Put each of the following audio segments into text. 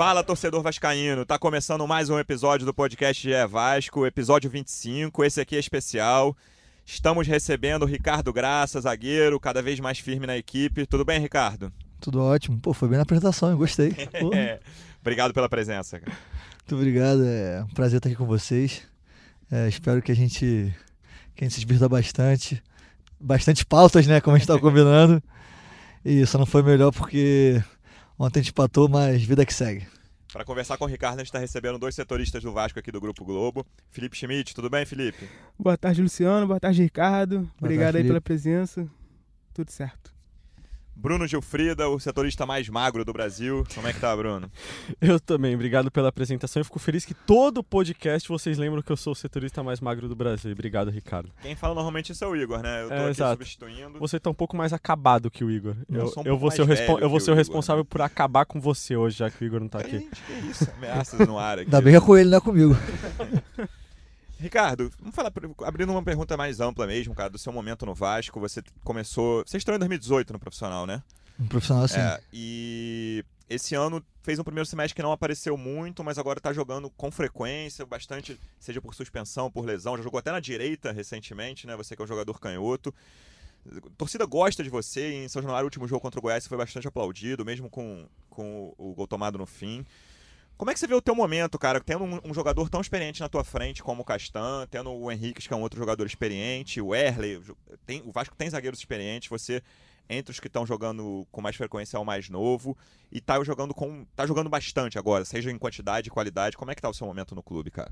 Fala, torcedor vascaíno. Tá começando mais um episódio do podcast GE Vasco, episódio 25. Esse aqui é especial. Estamos recebendo o Ricardo Graça, zagueiro, cada vez mais firme na equipe. Tudo bem, Ricardo? Tudo ótimo. Pô, foi bem na apresentação, eu gostei. Obrigado pela presença. cara. Muito obrigado, é um prazer estar aqui com vocês. É, espero que a gente que a gente se divirta bastante. Bastante pautas, né, como a gente estava combinando. E só não foi melhor porque ontem a gente empatou, mas vida que segue. Para conversar com o Ricardo, a gente está recebendo dois setoristas do Vasco aqui do Grupo Globo. Felipe Schmidt, tudo bem, Felipe? Boa tarde, Luciano. Boa tarde, Ricardo. Obrigado tarde, aí Felipe. pela presença. Tudo certo. Bruno Gilfrida, o setorista mais magro do Brasil. Como é que tá, Bruno? Eu também, obrigado pela apresentação. Eu fico feliz que todo podcast vocês lembram que eu sou o setorista mais magro do Brasil. Obrigado, Ricardo. Quem fala normalmente isso é o Igor, né? Eu tô É, aqui exato. substituindo. Você tá um pouco mais acabado que o Igor. Eu Eu, sou um eu pouco vou ser o, mais respon- velho eu vou ser o o Igor, responsável né? por acabar com você hoje, já que o Igor não tá aqui. Gente, que isso? Ameaças no ar aqui. Ainda bem que é com ele, não é comigo. Ricardo, vamos falar, abrindo uma pergunta mais ampla mesmo, cara, do seu momento no Vasco. Você começou. Você estreou em 2018 no profissional, né? Um profissional assim. É, e esse ano fez um primeiro semestre que não apareceu muito, mas agora tá jogando com frequência, bastante, seja por suspensão, por lesão. Já jogou até na direita recentemente, né? Você que é um jogador canhoto. A torcida gosta de você. Em São Januário, o último jogo contra o Goiás, foi bastante aplaudido, mesmo com, com o gol tomado no fim. Como é que você vê o teu momento, cara, tendo um, um jogador tão experiente na tua frente como o Castan, tendo o Henrique, que é um outro jogador experiente, o jo- tem, o Vasco tem zagueiros experientes, você entre os que estão jogando com mais frequência é o mais novo e tá jogando com tá jogando bastante agora, seja em quantidade e qualidade. Como é que tá o seu momento no clube, cara?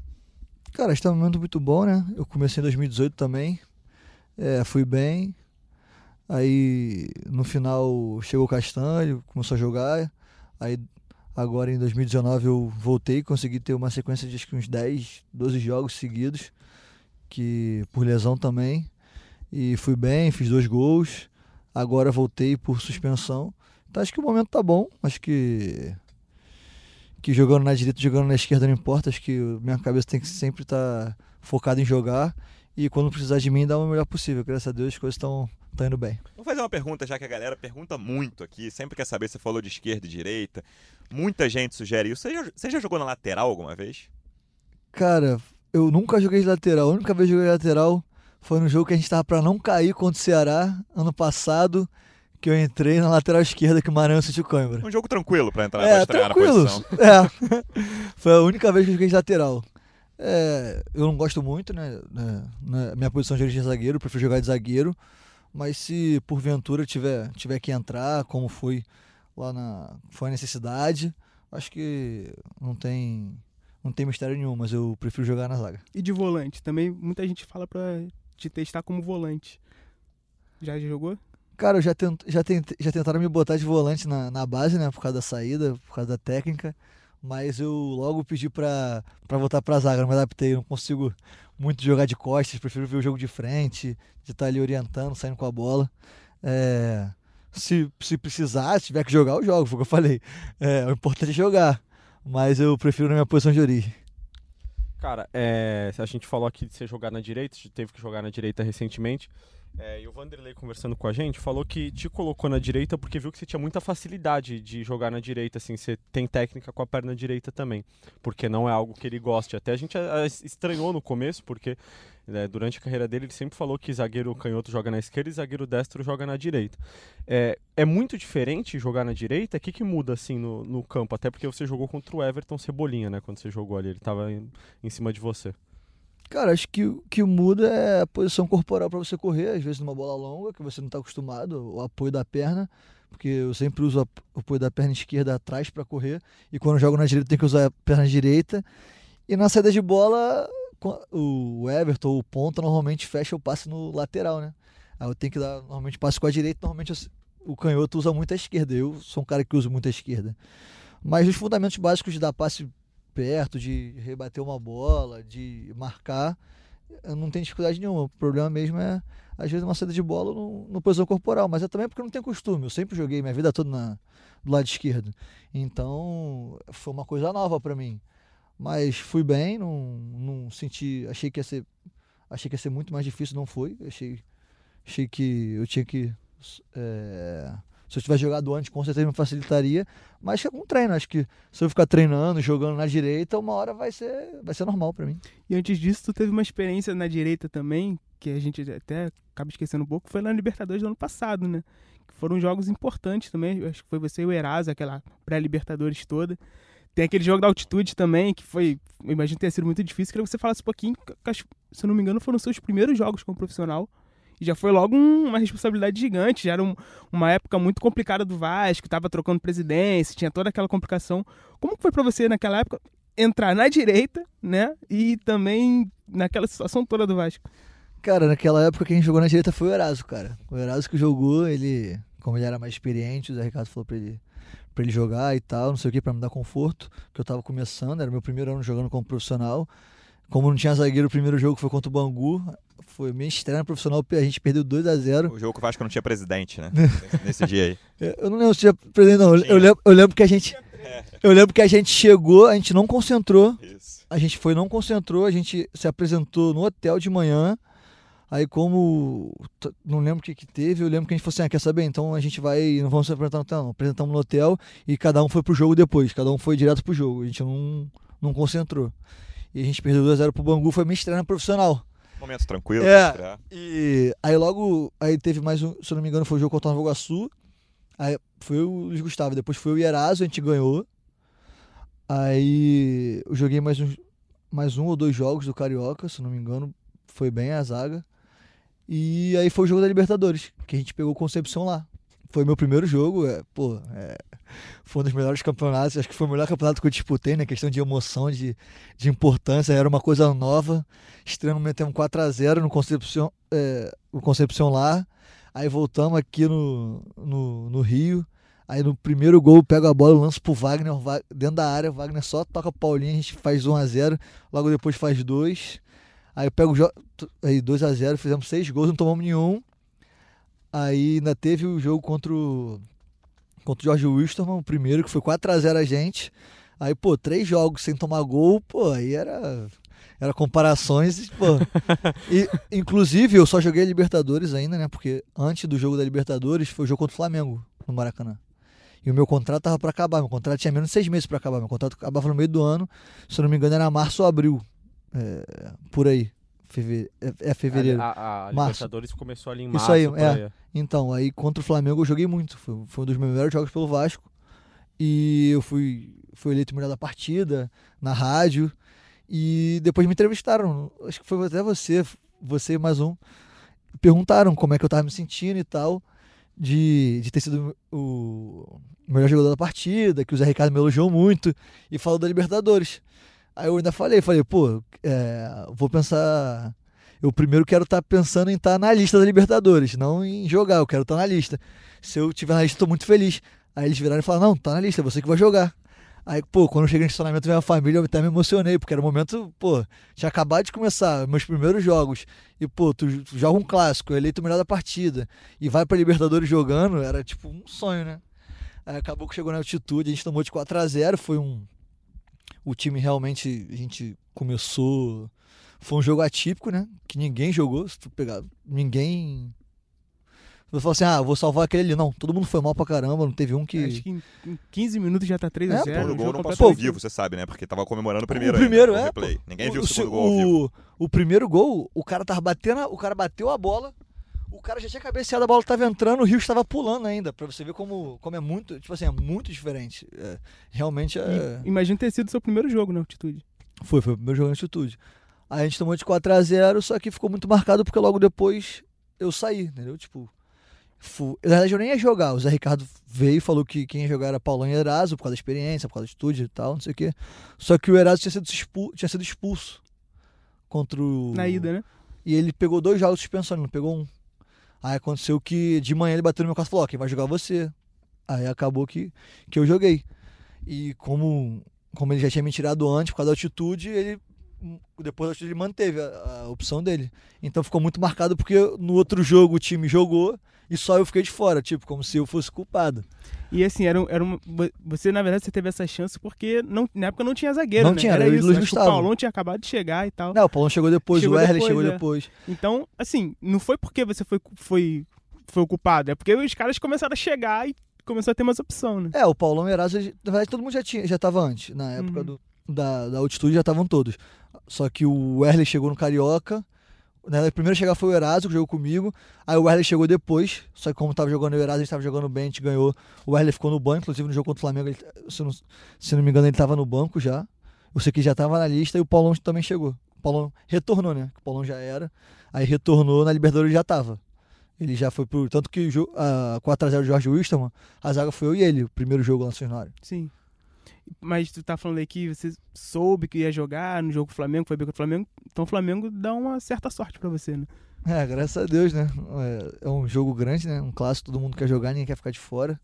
Cara, está um momento muito bom, né? Eu comecei em 2018 também. É, fui bem. Aí no final chegou o Castanho, começou a jogar. Aí agora em 2019 eu voltei, consegui ter uma sequência de acho que uns 10, 12 jogos seguidos, que por lesão também. E fui bem, fiz dois gols. Agora voltei por suspensão. Então acho que o momento tá bom. Acho que que jogando na direita, jogando na esquerda não importa. Acho que minha cabeça tem que sempre estar focada em jogar. E quando precisar de mim, dar o melhor possível. Graças a Deus as coisas estão indo bem. Vou fazer uma pergunta, já que a galera pergunta muito aqui, sempre quer saber, você falou de esquerda e direita. Muita gente sugere isso. Você já, você já jogou na lateral alguma vez? Cara, eu nunca joguei de lateral. A única vez que joguei de lateral foi no jogo que a gente tava pra não cair contra o Ceará, ano passado, que eu entrei na lateral esquerda que o Maranhão sentiu cãibra. Um jogo tranquilo pra entrar pra É, estrear na tranquilo. posição. É. Foi a única vez que eu joguei de lateral. É, eu não gosto muito, né? né, na minha posição de origem é zagueiro, prefiro jogar de zagueiro. Mas se porventura tiver, tiver que entrar, como foi lá na. Foi a necessidade, acho que não tem. Não tem mistério nenhum, mas eu prefiro jogar na zaga. E de volante? Também muita gente fala pra te testar como volante. Já jogou? Cara, eu já, tent, já, tentei- já tentaram me botar de volante na, na base, né? Por causa da saída, por causa da técnica. Mas eu logo pedi pra voltar pra zaga, não me adaptei. Não consigo muito jogar de costas, prefiro ver o jogo de frente, de estar ali orientando, saindo com a bola. É, se, se precisar, se tiver que jogar, eu jogo, foi o que eu falei. É, o importante é jogar. Mas eu prefiro na minha posição de origem. Cara, é, a gente falou aqui de você jogar na direita, teve que jogar na direita recentemente. É, e o Vanderlei conversando com a gente falou que te colocou na direita porque viu que você tinha muita facilidade de jogar na direita, assim, você tem técnica com a perna direita também, porque não é algo que ele goste. Até a gente estranhou no começo, porque né, durante a carreira dele ele sempre falou que zagueiro canhoto joga na esquerda e zagueiro destro joga na direita. É, é muito diferente jogar na direita? O que, que muda assim no, no campo? Até porque você jogou contra o Everton Cebolinha, né? Quando você jogou ali, ele estava em, em cima de você. Cara, acho que o que muda é a posição corporal para você correr, às vezes numa bola longa, que você não está acostumado, o apoio da perna, porque eu sempre uso o apoio da perna esquerda atrás para correr, e quando jogo na direita tem que usar a perna direita. E na saída de bola, o Everton, o ponta, normalmente fecha o passe no lateral, né? Aí eu tenho que dar normalmente passe com a direita, normalmente eu o canhoto usa muito a esquerda, eu sou um cara que usa muito a esquerda. Mas os fundamentos básicos de dar passe perto, de rebater uma bola, de marcar, não tenho dificuldade nenhuma. O problema mesmo é, às vezes, uma saída de bola no, no posição corporal. Mas é também porque eu não tenho costume. Eu sempre joguei minha vida toda na, do lado esquerdo. Então, foi uma coisa nova para mim. Mas fui bem, não, não senti. Achei que ia ser. Achei que ia ser muito mais difícil, não foi. Achei, achei que eu tinha que. é, se eu tivesse jogado antes, com certeza me facilitaria. Mas é um treino. Acho que se eu ficar treinando, jogando na direita, uma hora vai ser, vai ser normal para mim. E antes disso, tu teve uma experiência na direita também, que a gente até acaba esquecendo um pouco, foi na Libertadores do ano passado, né? Que foram jogos importantes também. Acho que foi você e o Erasa, aquela pré-Libertadores toda. Tem aquele jogo da altitude também, que foi, imagino ter sido muito difícil. Queria que você falasse um pouquinho, que, se eu não me engano, foram seus primeiros jogos como profissional. E já foi logo um- uma responsabilidade gigante. Já era um- uma época muito complicada do Vasco, tava trocando presidência, tinha toda aquela complicação. Como foi pra você naquela época entrar na direita, né? E também naquela situação toda do Vasco? Cara, naquela época quem jogou na direita foi o Eraso, cara. O Eraso que jogou, ele, como ele era mais experiente, o Zé Ricardo falou pra ele, pra ele jogar e tal, não sei o que, pra me dar conforto, que eu tava começando, era meu primeiro ano jogando como profissional. Como não tinha zagueiro, o primeiro jogo foi contra o Bangu, foi minha estreia no profissional, a gente perdeu 2 a 0 O jogo que o Vasco não tinha presidente, né? Nesse- dia aí. Eu não lembro se tinha presidente, não. Eu-. Eu lembro, eu lembro que a gente. Eu lembro que a gente chegou, a gente não concentrou. Isso. A gente foi, não concentrou, a gente se apresentou no hotel de manhã. Aí como não lembro o que que teve, eu lembro que a gente falou assim, ah, quer saber? Então a gente vai, não vamos se apresentar no hotel, não. Apresentamos no hotel e cada um foi pro jogo depois, cada um foi direto pro jogo. A gente não, não concentrou. E a gente perdeu 2x0 pro Bangu, foi estreia na profissional. Momento tranquilo. É. E aí logo, aí teve mais um, se eu não me engano, foi o jogo contra o Nova Iguaçu. Aí foi o Luiz Gustavo, depois foi o Ierazo, a gente ganhou. Aí eu joguei mais um, mais um ou dois jogos do Carioca, se eu não me engano, foi bem a zaga. E aí foi o jogo da Libertadores, que a gente pegou Concepção lá. Foi meu primeiro jogo, é, pô, é, foi um dos melhores campeonatos, acho que foi o melhor campeonato que eu disputei, né? Questão de emoção, de, de importância, era uma coisa nova. Estreando metemos 4x0 no Concepção, é, no Concepção lá. Aí voltamos aqui no, no, no Rio. Aí no primeiro gol, pego a bola, lanço pro Wagner, dentro da área, o Wagner só toca Paulinho, a gente faz 1x0, logo depois faz 2. Aí eu pego o jo- t- aí 2x0, fizemos 6 gols, não tomamos nenhum. Aí ainda teve o jogo contra o, contra o Jorge Wilstermann, o primeiro, que foi 4x0 a gente. Aí, pô, três jogos sem tomar gol, pô, aí era. Era comparações, pô. E, inclusive, eu só joguei a Libertadores ainda, né? Porque antes do jogo da Libertadores foi o jogo contra o Flamengo, no Maracanã. E o meu contrato tava pra acabar. Meu contrato tinha menos de seis meses pra acabar. Meu contrato acabava no meio do ano. Se eu não me engano, era março ou abril. É, por aí. Feve- é, é fevereiro. A, a, a. Libertadores começou ali em Isso março. aí, por é. Então, aí contra o Flamengo eu joguei muito. Foi, foi um dos meus melhores jogos pelo Vasco. E eu fui, fui eleito melhor da partida, na rádio. E depois me entrevistaram. Acho que foi até você, você e mais um. Perguntaram como é que eu tava me sentindo e tal. De, de ter sido o melhor jogador da partida, que o Zé Ricardo me elogiou muito. E falou da Libertadores. Aí eu ainda falei, falei, pô, é, vou pensar. Eu primeiro quero estar pensando em estar na lista da Libertadores, não em jogar, eu quero estar na lista. Se eu tiver na lista, estou muito feliz. Aí eles viraram e falaram, não, tá na lista, é você que vai jogar. Aí, pô, quando eu cheguei no estacionamento da minha família, eu até me emocionei, porque era um momento, pô, tinha acabado de começar, meus primeiros jogos. E, pô, tu, tu joga um clássico, eleito o melhor da partida, e vai pra Libertadores jogando, era tipo um sonho, né? Aí acabou que chegou na altitude, a gente tomou de 4 a 0 foi um. O time realmente, a gente começou. Foi um jogo atípico, né? Que ninguém jogou, se tu pegar. Ninguém. Você falou assim, ah, vou salvar aquele ali. Não, todo mundo foi mal pra caramba, não teve um que. Acho que em, em 15 minutos já tá É, 3x0. pô, O gol não passou vivo, você sabe, né? Porque tava comemorando o primeiro o primeiro, ainda, é. o. Ninguém viu o, se- segundo gol ao vivo. o, o primeiro gol, o cara tava batendo, o cara bateu a bola, o cara já tinha cabeceado, a bola tava entrando, o Rio estava pulando ainda, pra você ver como, como é muito, tipo assim, é muito diferente. É, realmente é... E Imagina ter sido seu primeiro jogo na altitude. Foi, foi o primeiro jogo na altitude. Aí a gente tomou de 4 a 0 só que ficou muito marcado porque logo depois eu saí, entendeu? Tipo, fu- na verdade eu nem ia jogar. O Zé Ricardo veio e falou que quem ia jogar era Paulão e Eraso, por causa da experiência, por causa da altitude e tal, não sei o quê. Só que o Eraso tinha sido, expu- tinha sido expulso contra o. Na ida, né? E ele pegou dois jogos de suspensão, ele não pegou um. Aí aconteceu que de manhã ele bateu no meu quarto e falou: Ó, quem vai jogar é você. Aí acabou que, que eu joguei. E como como ele já tinha me tirado antes por causa da altitude, ele depois ele manteve a, a opção dele. Então ficou muito marcado porque no outro jogo o time jogou e só eu fiquei de fora, tipo, como se eu fosse culpado. E assim, era, um- era uma, você, na verdade, você teve essa chance porque não, na época não tinha zagueiro, Não né? tinha, era era e isso. Luiz Acho que o Gustavo. Paulão tinha acabado de chegar e tal. Não, o Paulão chegou depois, Chegou o Erle chegou é. depois. Então, assim, não foi porque você foi, foi, foi ocupado, é porque os caras começaram a chegar e começou a ter mais opção, né? É, o Paulão e o eles- na verdade todo mundo já tinha, já tava antes, na época Uhum. do, da, da altitude já estavam todos. Só que o Erle chegou no Carioca, né, o primeiro a chegar foi o Eraso, que jogou comigo, aí o Erle chegou depois, só que como tava jogando o Eraso, a gente tava jogando bem, a gente ganhou, o Erle ficou no banco, inclusive no jogo contra o Flamengo, ele, se, não, se não me engano ele tava no banco já, sei que já tava na lista e o Paulão também chegou. O Paulão retornou, né, o Paulão já era, aí retornou, na Libertadores já tava. Ele já foi pro. Tanto que o a 4x0 do Jorge Wilstermann, a zaga foi eu e ele, o primeiro jogo lá no. Sim. Mas tu tá falando aí que você soube que ia jogar no jogo com o Flamengo, foi bem contra o Flamengo, então o Flamengo dá uma certa sorte pra você, né? É, graças a Deus, né? É, é um jogo grande, né? Um clássico, todo mundo quer jogar, ninguém quer ficar de fora.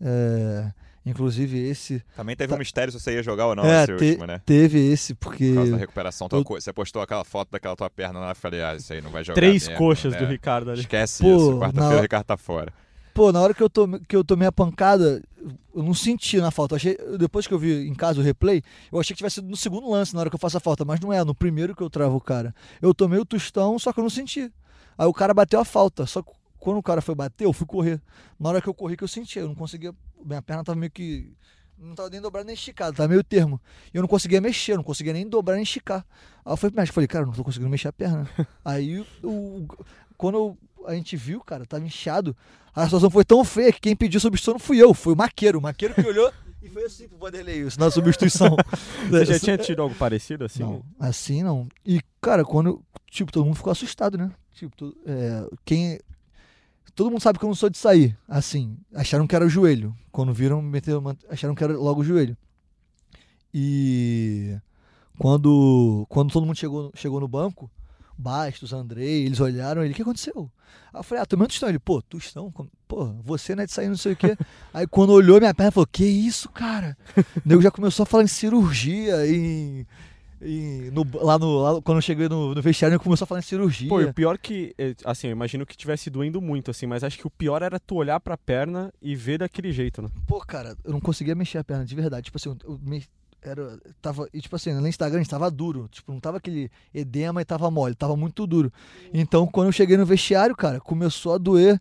É, inclusive esse. Também teve Tá. um mistério se você ia jogar ou não É, esse te- último, né? Teve esse, porque. Por causa da recuperação. tua eu- Você postou aquela foto daquela tua perna lá e falei, ah, isso aí não vai jogar. Três mesmo, coxas né? do Ricardo ali. Esquece Pô, isso. Quarta-feira na- o Ricardo tá fora. Pô, na hora que eu, tomei, que eu tomei a pancada, eu não senti na falta. Eu achei, depois que eu vi em casa o replay, eu achei que tivesse sido no segundo lance na hora que eu faço a falta, mas não é, no primeiro que eu travo o cara. Eu tomei o tostão, só que eu não senti. Aí o cara bateu a falta, só que quando o cara foi bater, eu fui correr. Na hora que eu corri que eu senti, eu não conseguia, minha perna tava meio que não tava nem dobrada nem esticada, tava meio termo. E eu não conseguia mexer, não conseguia nem dobrar nem esticar. Aí eu fui pro médico, falei, cara, não tô conseguindo mexer a perna. Aí o, quando eu- a gente viu, cara, tava inchado. A situação foi tão feia que quem pediu substituição não fui eu, foi o Maqueiro. O Maqueiro que olhou e foi assim pro Vanderlei, isso na substituição. Você já tinha tido algo parecido assim? Não, assim não. E, cara, quando. Tipo, todo mundo ficou assustado, né? Tipo, é, quem. Todo mundo sabe que eu não sou de sair. Assim, acharam que era o joelho. Quando viram, meteram, acharam que era logo o joelho. E. Quando, quando todo mundo chegou, chegou no banco, Bastos, Andrei, eles olharam ele, o que aconteceu? Aí eu falei, ah, tomei um tostão. Ele, pô, tostão? Pô, você não é de sair, não sei o quê. Aí quando olhou minha perna, falou, que isso, cara? O nego já começou a falar em cirurgia, em. Em- no, lá no. lá- quando eu cheguei no, no vestiário, ele começou a falar em cirurgia. Pô, e o pior que, eh, assim, eu imagino que tivesse doendo muito, assim, mas acho que o pior era tu olhar pra perna e ver daquele jeito, né? Pô, cara, eu não conseguia mexer a perna, de verdade. Tipo assim, eu me, era, tava, e tipo assim, no Instagram tava duro. Tipo, não tava aquele edema e tava mole, tava muito duro. Então, quando eu cheguei no vestiário, cara, começou a doer.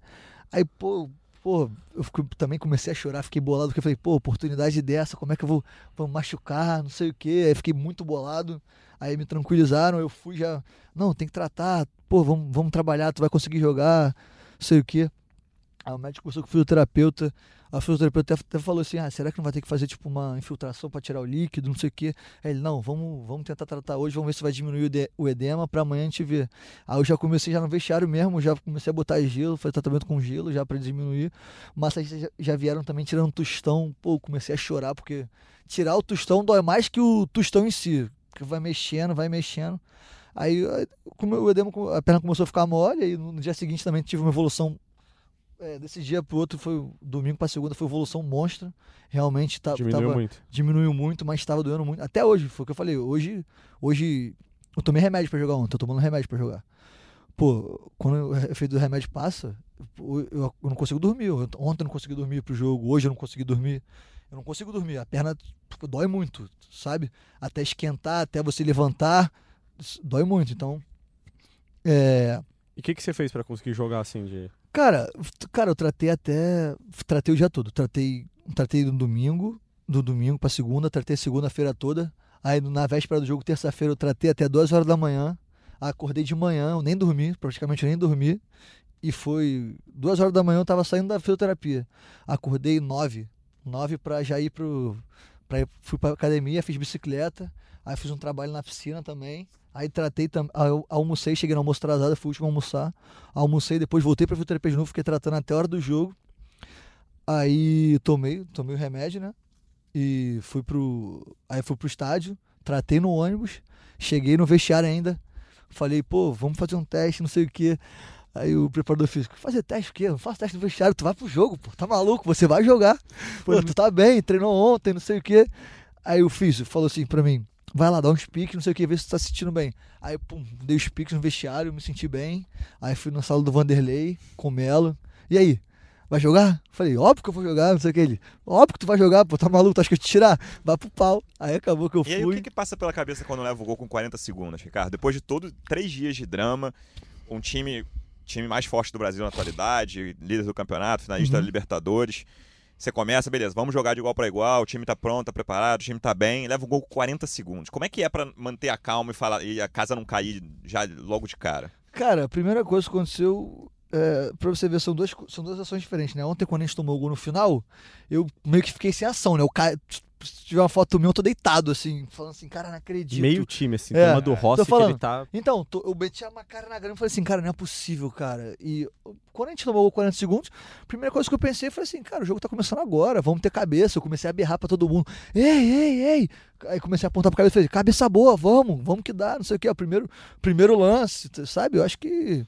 Aí, pô, pô, eu fico- também comecei a chorar, fiquei bolado, porque eu falei, pô, oportunidade dessa, como é que eu vou, vou machucar, não sei o quê. Aí fiquei muito bolado. Aí me tranquilizaram, eu fui já, não, tem que tratar, pô, vamos, vamos trabalhar, tu vai conseguir jogar, não sei o quê. Aí o médico conversou com o fisioterapeuta, a fisioterapeuta até, falou assim, ah, será que não vai ter que fazer tipo uma infiltração para tirar o líquido, não sei o quê. Aí ele, não, vamos, vamos tentar tratar hoje, vamos ver se vai diminuir o, de- o edema para amanhã a gente ver. Aí eu já comecei já no vestiário mesmo, já comecei a botar gelo, fazer tratamento com gelo já para diminuir. Mas já, já vieram também tirando tostão, pô, comecei a chorar porque tirar o tostão dói mais que o tostão em si, porque vai mexendo, vai mexendo. Aí, como o edema, a perna começou a ficar mole, aí no dia seguinte também tive uma evolução é, desse dia pro outro foi domingo para segunda foi evolução monstra. Realmente tá, Diminuiu tava, muito. diminuiu muito, mas estava doendo muito. Até hoje, foi o que eu falei. Hoje, hoje eu tomei remédio para jogar ontem, tô tomando remédio para jogar. Pô, quando o efeito do remédio passa, eu, eu não consigo dormir. Ontem eu não consegui dormir pro jogo, hoje eu não consegui dormir. Eu não consigo dormir, a perna tipo, dói muito, sabe? Até esquentar, até você levantar, dói muito. Então, é, E o que, que você fez pra conseguir jogar assim de. Cara, cara, eu tratei até. Tratei o dia todo. Tratei, tratei no domingo, do domingo pra segunda, tratei segunda-feira toda. Aí na véspera do jogo, terça-feira, eu tratei até duas horas da manhã. Acordei de manhã, eu nem dormi, praticamente nem dormi. E foi duas horas da manhã, eu tava saindo da fisioterapia. Acordei nove. Nove pra já ir pro. Pra, fui pra academia, fiz bicicleta. Aí fiz um trabalho na piscina também. Aí tratei também. Almocei, cheguei no almoço atrasado, fui o último a almoçar. Almocei, depois voltei pra fisioterapia de novo, fiquei tratando até a hora do jogo. Aí tomei, tomei o remédio, né? E fui pro. Aí fui pro estádio, tratei no ônibus, cheguei no vestiário ainda. Falei, pô, vamos fazer um teste, não sei o quê. Aí o preparador físico, fazer teste o quê? Não faço teste no vestiário, tu vai pro jogo, pô, tá maluco, você vai jogar. Pô, tu tá bem, treinou ontem, não sei o quê. Aí o Físio falou assim pra mim: vai lá, dá uns piques, não sei o que, ver se tu tá se sentindo bem. Aí, pum, dei os piques no vestiário, me senti bem. Aí fui na sala do Vanderlei, com o Melo. E aí? Vai jogar? Falei, óbvio que eu vou jogar, não sei o que. Ele, óbvio que tu vai jogar, pô, tá maluco, tu acha que eu te tirar? Vai pro pau. Aí acabou que eu E aí, o fui. que, que passa pela cabeça quando leva o gol com 40 segundos, Ricardo? Depois de todos três dias de drama, um time, time mais forte do Brasil na atualidade, líder do campeonato, finalista Uhum. da Libertadores. Você começa, beleza, vamos jogar de igual para igual, o time tá pronto, tá preparado, o time tá bem, leva o gol com 40 segundos. Como é que é pra manter a calma e, falar, e a casa não cair já logo de cara? Cara, a primeira coisa que aconteceu, é, você ver, são duas, são duas ações diferentes, né? Ontem, quando a gente tomou o gol no final, eu meio que fiquei sem ação, né? Eu ca... Se tiver uma foto minha, eu tô deitado, assim, falando assim, cara, não acredito. Meio time, assim. É, uma do Rossi que falando. ele tá. Então, tô- eu meti uma cara na grama e falei assim, cara, não é possível, cara. E quando a gente tomou o gol 40 segundos, a primeira coisa que eu pensei foi assim, cara, o jogo tá começando agora, vamos ter cabeça. Eu comecei a berrar pra todo mundo, ei, ei, ei. Aí comecei a apontar pra cabeça e falei, cabeça boa, vamos, vamos que dá, não sei o que, o primeiro, primeiro lance, sabe? Eu acho que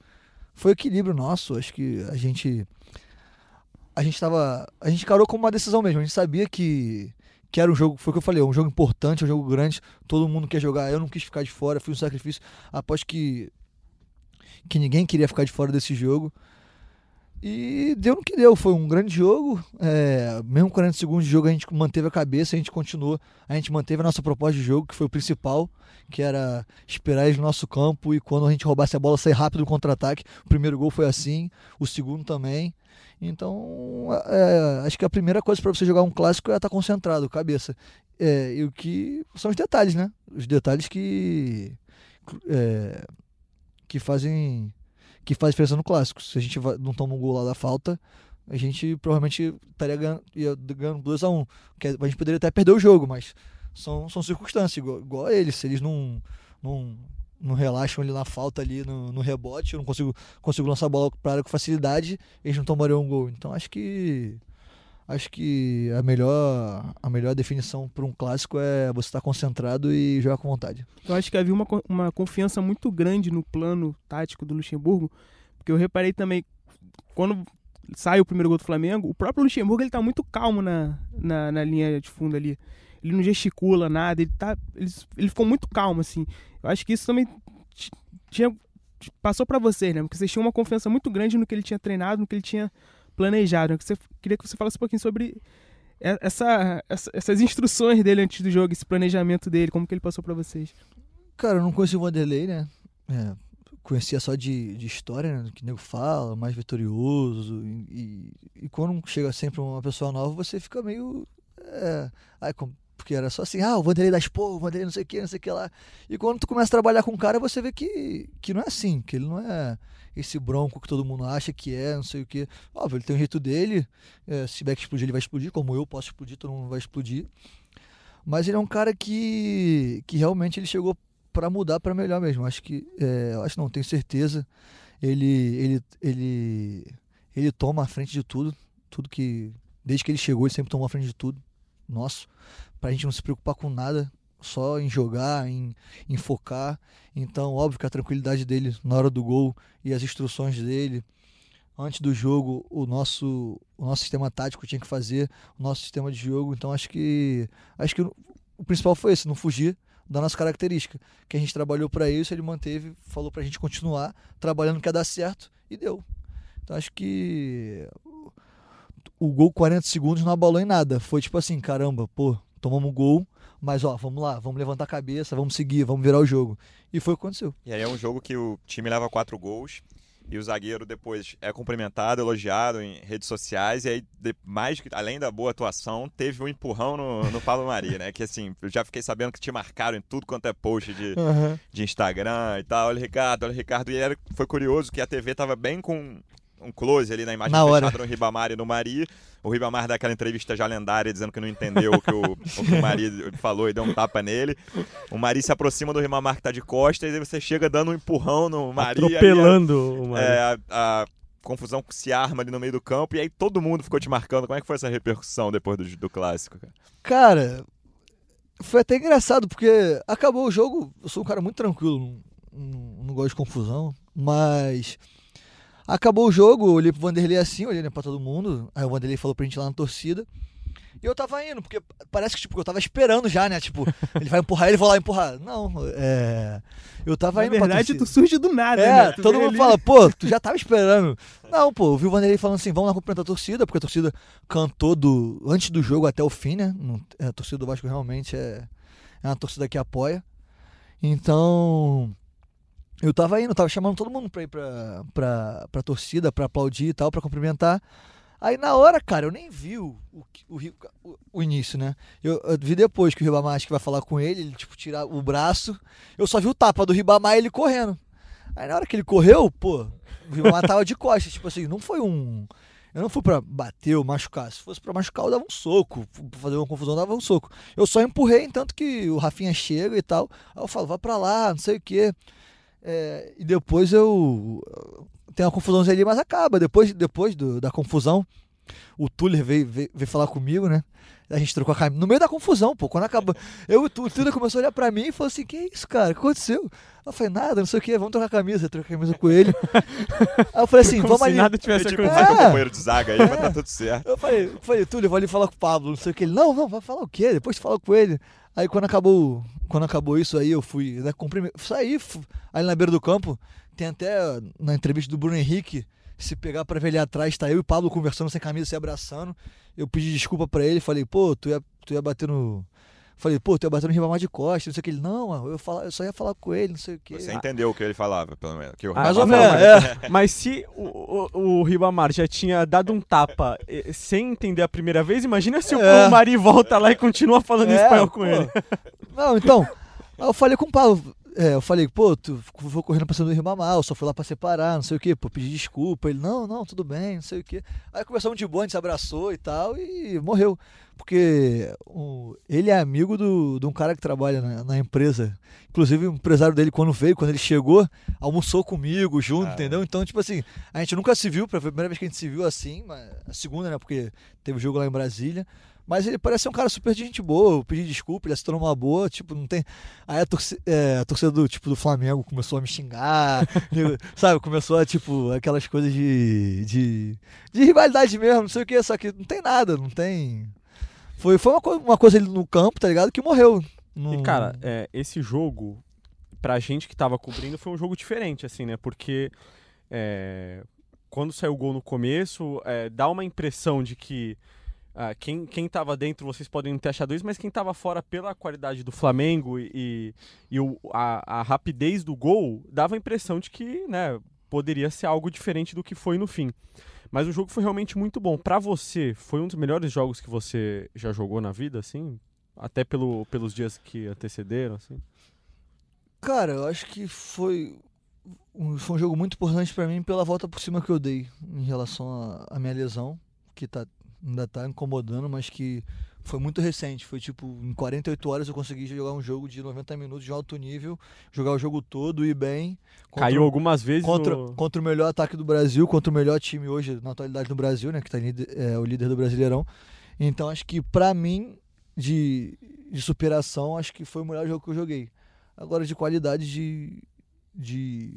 foi equilíbrio nosso, acho que a gente. A gente tava. A gente encarou como uma decisão mesmo, a gente sabia que. Que era um jogo, foi o que eu falei, um jogo importante, um jogo grande, todo mundo quer jogar. Eu não quis ficar de fora, fui um sacrifício. Aposto que que ninguém queria ficar de fora desse jogo. E deu no que deu, foi um grande jogo. É, mesmo 40 segundos de jogo a gente manteve a cabeça, a gente continuou, a gente manteve a nossa proposta de jogo, que foi o principal, que era esperar eles no nosso campo e quando a gente roubasse a bola sair rápido no contra-ataque. O primeiro gol foi assim, o segundo também. Então, é, acho que a primeira coisa para você jogar um clássico é estar concentrado, cabeça. É, e o que são os detalhes, né? Os detalhes que é, que fazem que faz diferença no clássico. Se a gente não toma um gol lá da falta, a gente provavelmente estaria ganhando, ganhando 2 a 1 um, que A gente poderia até perder o jogo, mas são, são circunstâncias, igual, igual a eles. Se eles não, não, não relaxam ali na falta, ali no, no rebote, eu não consigo, consigo lançar a bola para área com facilidade, eles não tomariam um gol. Então acho que acho que a melhor, a melhor definição para um clássico é você estar concentrado e jogar com vontade. Eu acho que havia uma, uma confiança muito grande no plano tático do Luxemburgo, porque eu reparei também, quando sai o primeiro gol do Flamengo, o próprio Luxemburgo ele tá muito calmo na, na, na linha de fundo ali. Ele não gesticula nada, ele, tá, ele, ele ficou muito calmo, assim. Eu acho que isso também tinha, passou para vocês, né? Porque vocês tinham uma confiança muito grande no que ele tinha treinado, no que ele tinha planejado. Eu que você- queria que você falasse um pouquinho sobre essa, essa- essas instruções dele antes do jogo, esse planejamento dele, como que ele passou para vocês. Cara, eu não conheci o Vanderlei, né? É, conhecia só de, de história, né? Que o nego fala, mais vitorioso. E, e, e quando chega sempre uma pessoa nova, você fica meio. É, como- porque era só assim, ah, o Vanderlei das porra, o Vanderlei não sei o que, não sei o que lá. E quando tu começa a trabalhar com o cara, você vê que, que não é assim, que ele não é esse bronco que todo mundo acha que é, não sei o que. Óbvio, ele tem um jeito dele. é, se tiver que explodir, ele vai explodir, como eu posso explodir, todo mundo vai explodir. Mas ele é um cara que, que realmente ele chegou para mudar para melhor mesmo. Acho que, é, acho não, tenho certeza. Ele, ele, ele, ele toma a frente de tudo, tudo que desde que ele chegou ele sempre tomou a frente de tudo. Nosso, pra gente não se preocupar com nada, só em jogar, em, em focar. Então, óbvio que a tranquilidade dele na hora do gol e as instruções dele antes do jogo, o nosso, o nosso sistema tático tinha que fazer, o nosso sistema de jogo. Então, acho que acho que o, principal foi esse, não fugir da nossa característica. Que a gente trabalhou para isso, ele manteve, falou pra gente continuar trabalhando que ia dar certo e deu. Então acho que o gol 40 segundos não abalou em nada. Foi tipo assim, caramba, pô, tomamos um gol, mas ó, vamos lá, vamos levantar a cabeça, vamos seguir, vamos virar o jogo. E foi o que aconteceu. E aí é um jogo que o time leva quatro gols e o zagueiro depois é cumprimentado, elogiado em redes sociais e aí de- mais que- além da boa atuação teve um empurrão no, no Pablo Mari, né? Que assim eu já fiquei sabendo que te marcaram em tudo quanto é post de, de Instagram e tal. Olha o Ricardo, olha o Ricardo e era, foi curioso que a TV tava bem com um close ali na imagem Na hora. fechada no Ribamar e no Mari. O Ribamar dá aquela entrevista já lendária dizendo que não entendeu o que o, o, que o Mari falou e deu um tapa nele. O Mari se aproxima do Ribamar que tá de costas e aí você chega dando um empurrão no Mari. aí a- Atropelando o Mari. é, a, a confusão se arma ali no meio do campo e aí todo mundo ficou te marcando. Como é que foi essa repercussão depois do, do clássico? Cara? Cara, foi até engraçado, porque acabou o jogo. Eu sou um cara muito tranquilo, não, não, não gosto de confusão, mas acabou o jogo, eu olhei pro Vanderlei assim, olhei né, pra todo mundo. Aí o Vanderlei falou pra gente ir lá na torcida. E eu tava indo, porque parece que tipo, eu tava esperando já, né? Tipo, ele vai empurrar ele, vou lá empurrar. Não, é. Eu tava Na indo pra verdade, tu surge do nada, É, né? Tu todo mundo ali- fala, pô, tu já tava esperando. Não, pô, eu vi o Vanderlei falando assim, vamos lá cumprimentar a torcida, porque a torcida cantou do, antes do jogo até o fim, né? É, A torcida do Vasco realmente é, é uma torcida que apoia. Então, eu tava indo, tava chamando todo mundo pra ir pra, pra, pra torcida, pra aplaudir e tal, pra cumprimentar. Aí na hora, cara, eu nem vi o, o, o, o- início, né? Eu, eu vi depois que o Ribamar vai falar com ele, ele, tipo, tirar o braço. Eu só vi o tapa do Ribamar e ele correndo. Aí na hora que ele correu, pô, o Ribamar tava de costas. Tipo assim, não foi um. Eu não fui pra bater ou machucar. Se fosse pra machucar, eu dava um soco. Pra fazer uma confusão, eu dava um soco. Eu só empurrei, tanto que o Rafinha chega e tal. Aí eu falo, vai pra lá, não sei o quê. É, e depois eu. Tem uma confusãozinha ali, mas acaba. Depois, depois do- da confusão, o Tuller veio, veio, veio falar comigo, né? A gente trocou a camisa. No meio da confusão, pô. Quando acabou. Eu, o Tuller começou a olhar pra mim e falou assim: Que isso, cara? O que aconteceu? Eu falei: Nada, não sei o que, vamos trocar a camisa. Eu troquei a camisa com ele. Aí eu falei assim: Como Vamos se ali. nada tivesse É tipo, acontecido. vai com o É. companheiro de zaga aí, vai tá tudo certo. Eu falei, eu falei, Túlio, eu vou ali falar com o Pablo, não sei o que. Ele, não, não, vai falar o quê? Depois tu fala com ele. Aí quando acabou, quando acabou isso aí, eu fui, né, saí, fu- ali na beira do campo, tem até na entrevista do Bruno Henrique, se pegar pra ver ali atrás, tá eu e o Pablo conversando sem camisa, se abraçando. Eu pedi desculpa pra ele, falei, pô, tu ia, tu ia bater no... Falei, pô, tu ia bater no Ribamar de costas, não sei o que. Ele, não, eu, fala, eu só ia falar com ele, não sei o que. Você entendeu o que ele falava, pelo menos. Que o Ah, Mais ou Rafa menos, falava. é. Mas se o, o, o Ribamar já tinha dado um tapa sem entender a primeira vez, imagina se É. o Mari volta lá e continua falando É, espanhol com pô. ele. Não, então. Aí eu falei com o Paulo. É, eu falei, pô, tu vou correndo pra cima do Ribamar, eu só fui lá pra separar, não sei o que, pô, pedi desculpa. Ele, não, não, tudo bem, não sei o que. Aí conversamos de boa, a gente se abraçou e tal, e morreu. Porque ele é amigo do, de um cara que trabalha na, na empresa. Inclusive, o empresário dele, quando veio, quando ele chegou, almoçou comigo junto, Ah. entendeu? Então, tipo assim, a gente nunca se viu, foi a primeira vez que a gente se viu assim, mas a segunda, né? Porque teve jogo lá em Brasília. Mas ele parece ser um cara super de gente boa. Eu pedi desculpa, ele se tornou uma boa, tipo, não tem. Aí a, é, a torcida do tipo do Flamengo começou a me xingar, sabe? Começou a, tipo, aquelas coisas de, de. de rivalidade mesmo, não sei o que, só que não tem nada, não tem. Foi, foi uma, co- uma coisa ali no campo, tá ligado? Que morreu. Não- E, cara, é, esse jogo, pra gente que tava cobrindo, foi um jogo diferente, assim, né? Porque é, quando saiu o gol no começo, é, dá uma impressão de que ah, quem, quem tava dentro, vocês podem ter achado isso, mas quem tava fora pela qualidade do Flamengo e, e o- a, a rapidez do gol, dava a impressão de que, né, poderia ser algo diferente do que foi no fim. Mas o jogo foi realmente muito bom. Pra você, foi um dos melhores jogos que você já jogou na vida, assim? Até pelo, pelos dias que antecederam, assim? Cara, eu acho que foi um, foi um jogo muito importante pra mim pela volta por cima que eu dei em relação à à minha lesão, que tá, ainda tá incomodando, mas que foi muito recente. Foi tipo, em 48 horas eu consegui jogar um jogo de 90 minutos de alto nível, jogar o jogo todo, ir bem. contra Caiu algumas vezes Contra, no... contra o melhor ataque do Brasil, contra o melhor time hoje na atualidade no Brasil, né? Que tá é, o líder do Brasileirão. Então acho que pra mim, de, de superação, acho que foi o melhor jogo que eu joguei. Agora de qualidade de. De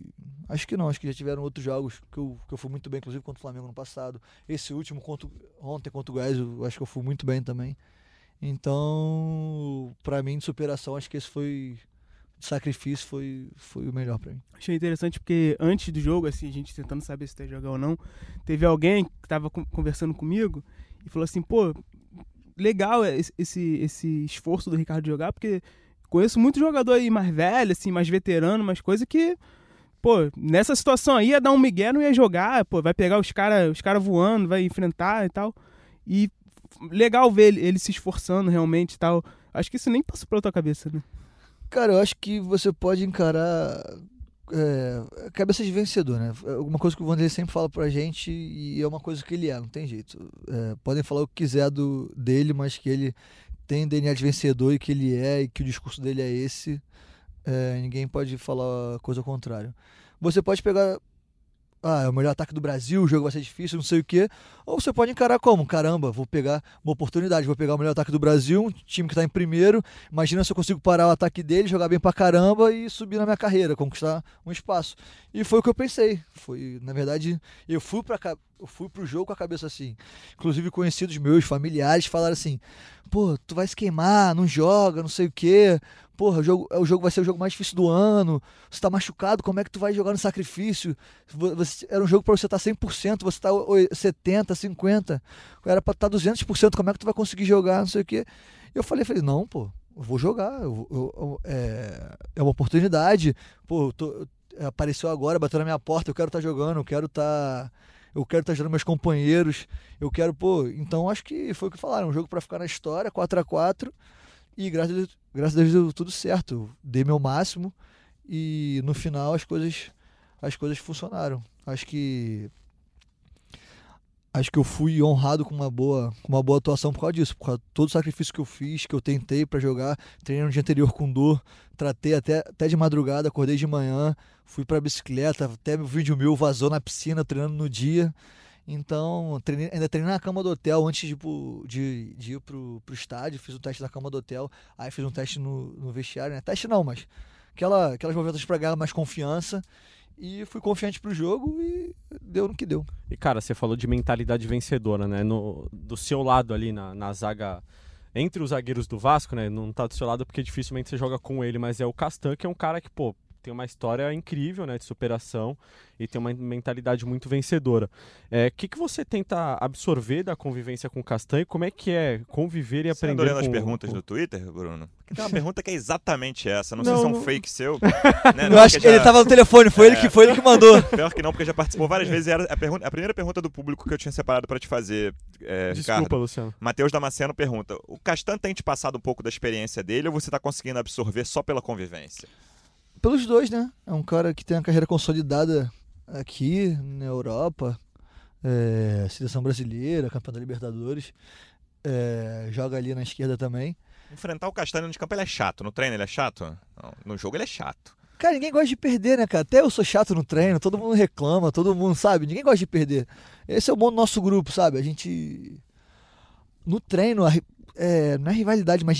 acho que não, acho que já tiveram outros jogos que eu, que eu fui muito bem, inclusive contra o Flamengo no passado. Esse último contra, ontem contra o Goiás, eu acho que eu fui muito bem também. Então, pra mim, de superação, acho que esse foi. Sacrifício foi, foi o melhor pra mim. Achei interessante porque antes do jogo, assim, a gente tentando saber se ia jogar ou não, teve alguém que tava con- conversando comigo e falou assim, pô, legal esse, esse esforço do Ricardo de jogar, porque conheço muito jogador aí mais velho, assim, mais veterano, mas coisa que, pô, nessa situação aí ia dar um migué, não ia jogar, pô, vai pegar os caras os cara voando, vai enfrentar e tal. E legal ver ele, ele se esforçando realmente e tal. Acho que isso nem passou pela tua cabeça, né? Cara, eu acho que você pode encarar é, cabeça de vencedor, né? É uma coisa que o Vanderlei sempre fala pra gente e é uma coisa que ele é, não tem jeito. É, podem falar o que quiser do, dele, mas que ele tem DNA de vencedor e que ele é e que o discurso dele é esse. É, ninguém pode falar coisa contrária. Você pode pegar ah, é o melhor ataque do Brasil, o jogo vai ser difícil, não sei o quê. Ou você pode encarar como? Caramba, vou pegar uma oportunidade, vou pegar o melhor ataque do Brasil, um time que está em primeiro. Imagina se eu consigo parar o ataque dele, jogar bem pra caramba e subir na minha carreira, conquistar um espaço. E foi o que eu pensei. Foi, na verdade, eu fui para eu fui pro jogo com a cabeça assim. Inclusive conhecidos meus, familiares falaram assim: "Pô, tu vai se queimar, não joga, não sei o quê. Porra, o jogo, o jogo vai ser o jogo mais difícil do ano. Você tá machucado, como é que tu vai jogar no sacrifício? Você, era um jogo para você estar tá 100%, você tá 70, 50. Era para estar tá 200%, como é que tu vai conseguir jogar, não sei o quê. Eu falei, falei, não, pô, eu vou jogar. Eu, eu, é, é uma oportunidade. Pô, tô, apareceu agora, bateu na minha porta, eu quero estar tá jogando, eu quero estar... Tá, eu quero estar ajudando meus companheiros, eu quero, pô, então acho que foi o que falaram, um jogo para ficar na história, 4 a 4 e graças a, Deus, graças a Deus deu tudo certo. Dei meu máximo e no final as coisas as coisas funcionaram. Acho que acho que eu fui honrado com uma boa com uma boa atuação por causa disso, por causa de todo o sacrifício que eu fiz, que eu tentei para jogar, treinei no dia anterior com dor, tratei até, até de madrugada, acordei de manhã, fui para bicicleta, até meu vídeo meu vazou na piscina treinando no dia. Então, treinei, ainda treinei na cama do hotel antes de, de, de ir pro, pro estádio. Fiz um teste na cama do hotel. Aí fiz um teste no, no vestiário, né? Teste não, mas aquela, aquelas movimentos para ganhar mais confiança. E fui confiante pro jogo e deu no que deu. E cara, você falou de mentalidade vencedora, né? No, do seu lado ali na, na zaga entre os zagueiros do Vasco, né? Não tá do seu lado porque dificilmente você joga com ele, mas é o Castan, que é um cara que, pô, tem uma história incrível né, de superação e tem uma mentalidade muito vencedora. O é, que, que você tenta absorver da convivência com o Castanho? Como é que é conviver e você aprender com... as perguntas com... do Twitter, Bruno? Porque tem uma pergunta que é exatamente essa. Não, não sei se é um não... fake seu. né? Eu acho que já... ele estava no telefone, foi, é... ele que, foi ele que mandou. Pior que não, porque já participou várias vezes. Era a, pergunta, a primeira pergunta do público que eu tinha separado para te fazer, é, Desculpa, Ricardo. Luciano. Matheus Damasceno pergunta, o Castan tem te passado um pouco da experiência dele ou você está conseguindo absorver só pela convivência? Pelos dois, né? É um cara que tem uma carreira consolidada aqui na Europa, é, seleção brasileira, campeão da Libertadores, é, joga ali na esquerda também. Enfrentar o Castanho no campo ele é chato, no treino ele é chato? Não, no jogo ele é chato. Cara, ninguém gosta de perder, né, cara? Até eu sou chato no treino, todo mundo reclama, todo mundo sabe, ninguém gosta de perder. Esse é o bom do nosso grupo, sabe? A gente. No treino, é, não é rivalidade, mas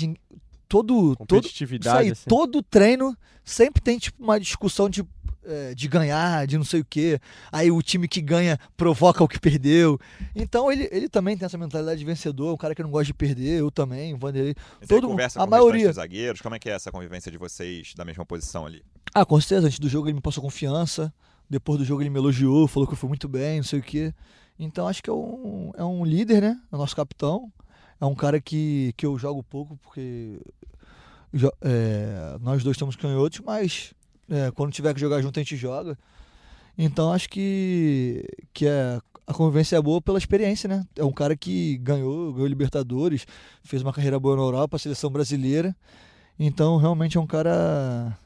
todo todo aí, assim. todo treino sempre tem tipo uma discussão de é, de ganhar, de não sei o que. Aí o time que ganha provoca o que perdeu. Então ele, ele também tem essa mentalidade de vencedor, um cara que não gosta de perder, eu também, o Vanderlei. Mas todo conversa a maioria dos zagueiros, como é que é essa convivência de vocês da mesma posição ali? Ah, com certeza, antes do jogo ele me passou confiança, depois do jogo ele me elogiou, falou que eu fui muito bem, não sei o que. Então acho que é um, é um líder, né? É o nosso capitão. É um cara que, que eu jogo pouco porque é, nós dois estamos canhotos, mas é, quando tiver que jogar junto a gente joga. Então acho que, que é, a convivência é boa pela experiência, né? É um cara que ganhou, ganhou Libertadores, fez uma carreira boa na Europa, seleção brasileira. Então realmente é um cara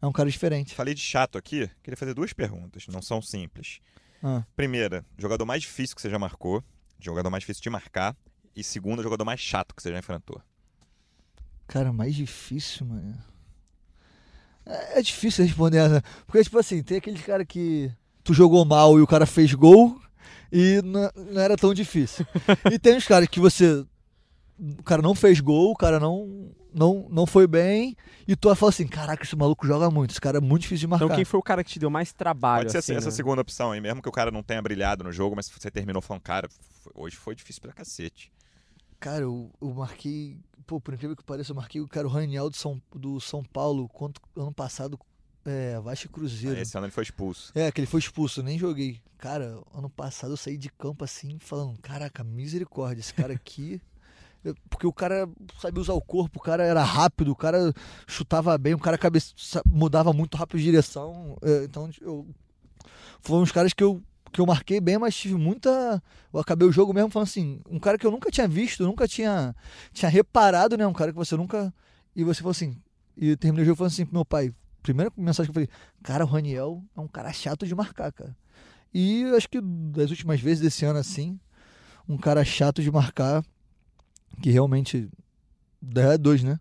é um cara diferente. Falei de chato aqui, queria fazer duas perguntas, não são simples. Ah. Primeira, jogador mais difícil que você já marcou, jogador mais difícil de marcar, e segundo, jogador mais chato que você já enfrentou. Cara, mais difícil, mano. É, é difícil responder essa. Porque, tipo assim, tem aquele cara que tu jogou mal e o cara fez gol e não, não era tão difícil. e tem os caras que você. O cara não fez gol, o cara não, não, não foi bem, e tu vai falar assim: caraca, esse maluco joga muito, esse cara é muito difícil de marcar. Então, quem foi o cara que te deu mais trabalho? Pode ser assim, essa né? segunda opção aí, mesmo que o cara não tenha brilhado no jogo, mas você terminou falando, cara, hoje foi difícil pra cacete. Cara, eu, eu marquei. Pô, por incrível que pareça, eu marquei o cara o Raniel do São, do São Paulo quanto, ano passado. É, Vasco Cruzeiro. Ah, esse ano ele foi expulso. É, que ele foi expulso, nem joguei. Cara, ano passado eu saí de campo assim, falando: caraca, misericórdia, esse cara aqui. porque o cara sabia usar o corpo, o cara era rápido, o cara chutava bem, o cara cabeça, mudava muito rápido de direção. É, então, eu. Foram uns caras que eu que eu marquei bem, mas tive muita. Eu acabei o jogo mesmo falando assim, um cara que eu nunca tinha visto, nunca tinha, tinha reparado, né? Um cara que você nunca. E você falou assim. E terminei o jogo falando assim pro meu pai. Primeira mensagem que eu falei, cara, o Raniel é um cara chato de marcar, cara. E acho que das últimas vezes desse ano, assim, um cara chato de marcar, que realmente. É dois, né?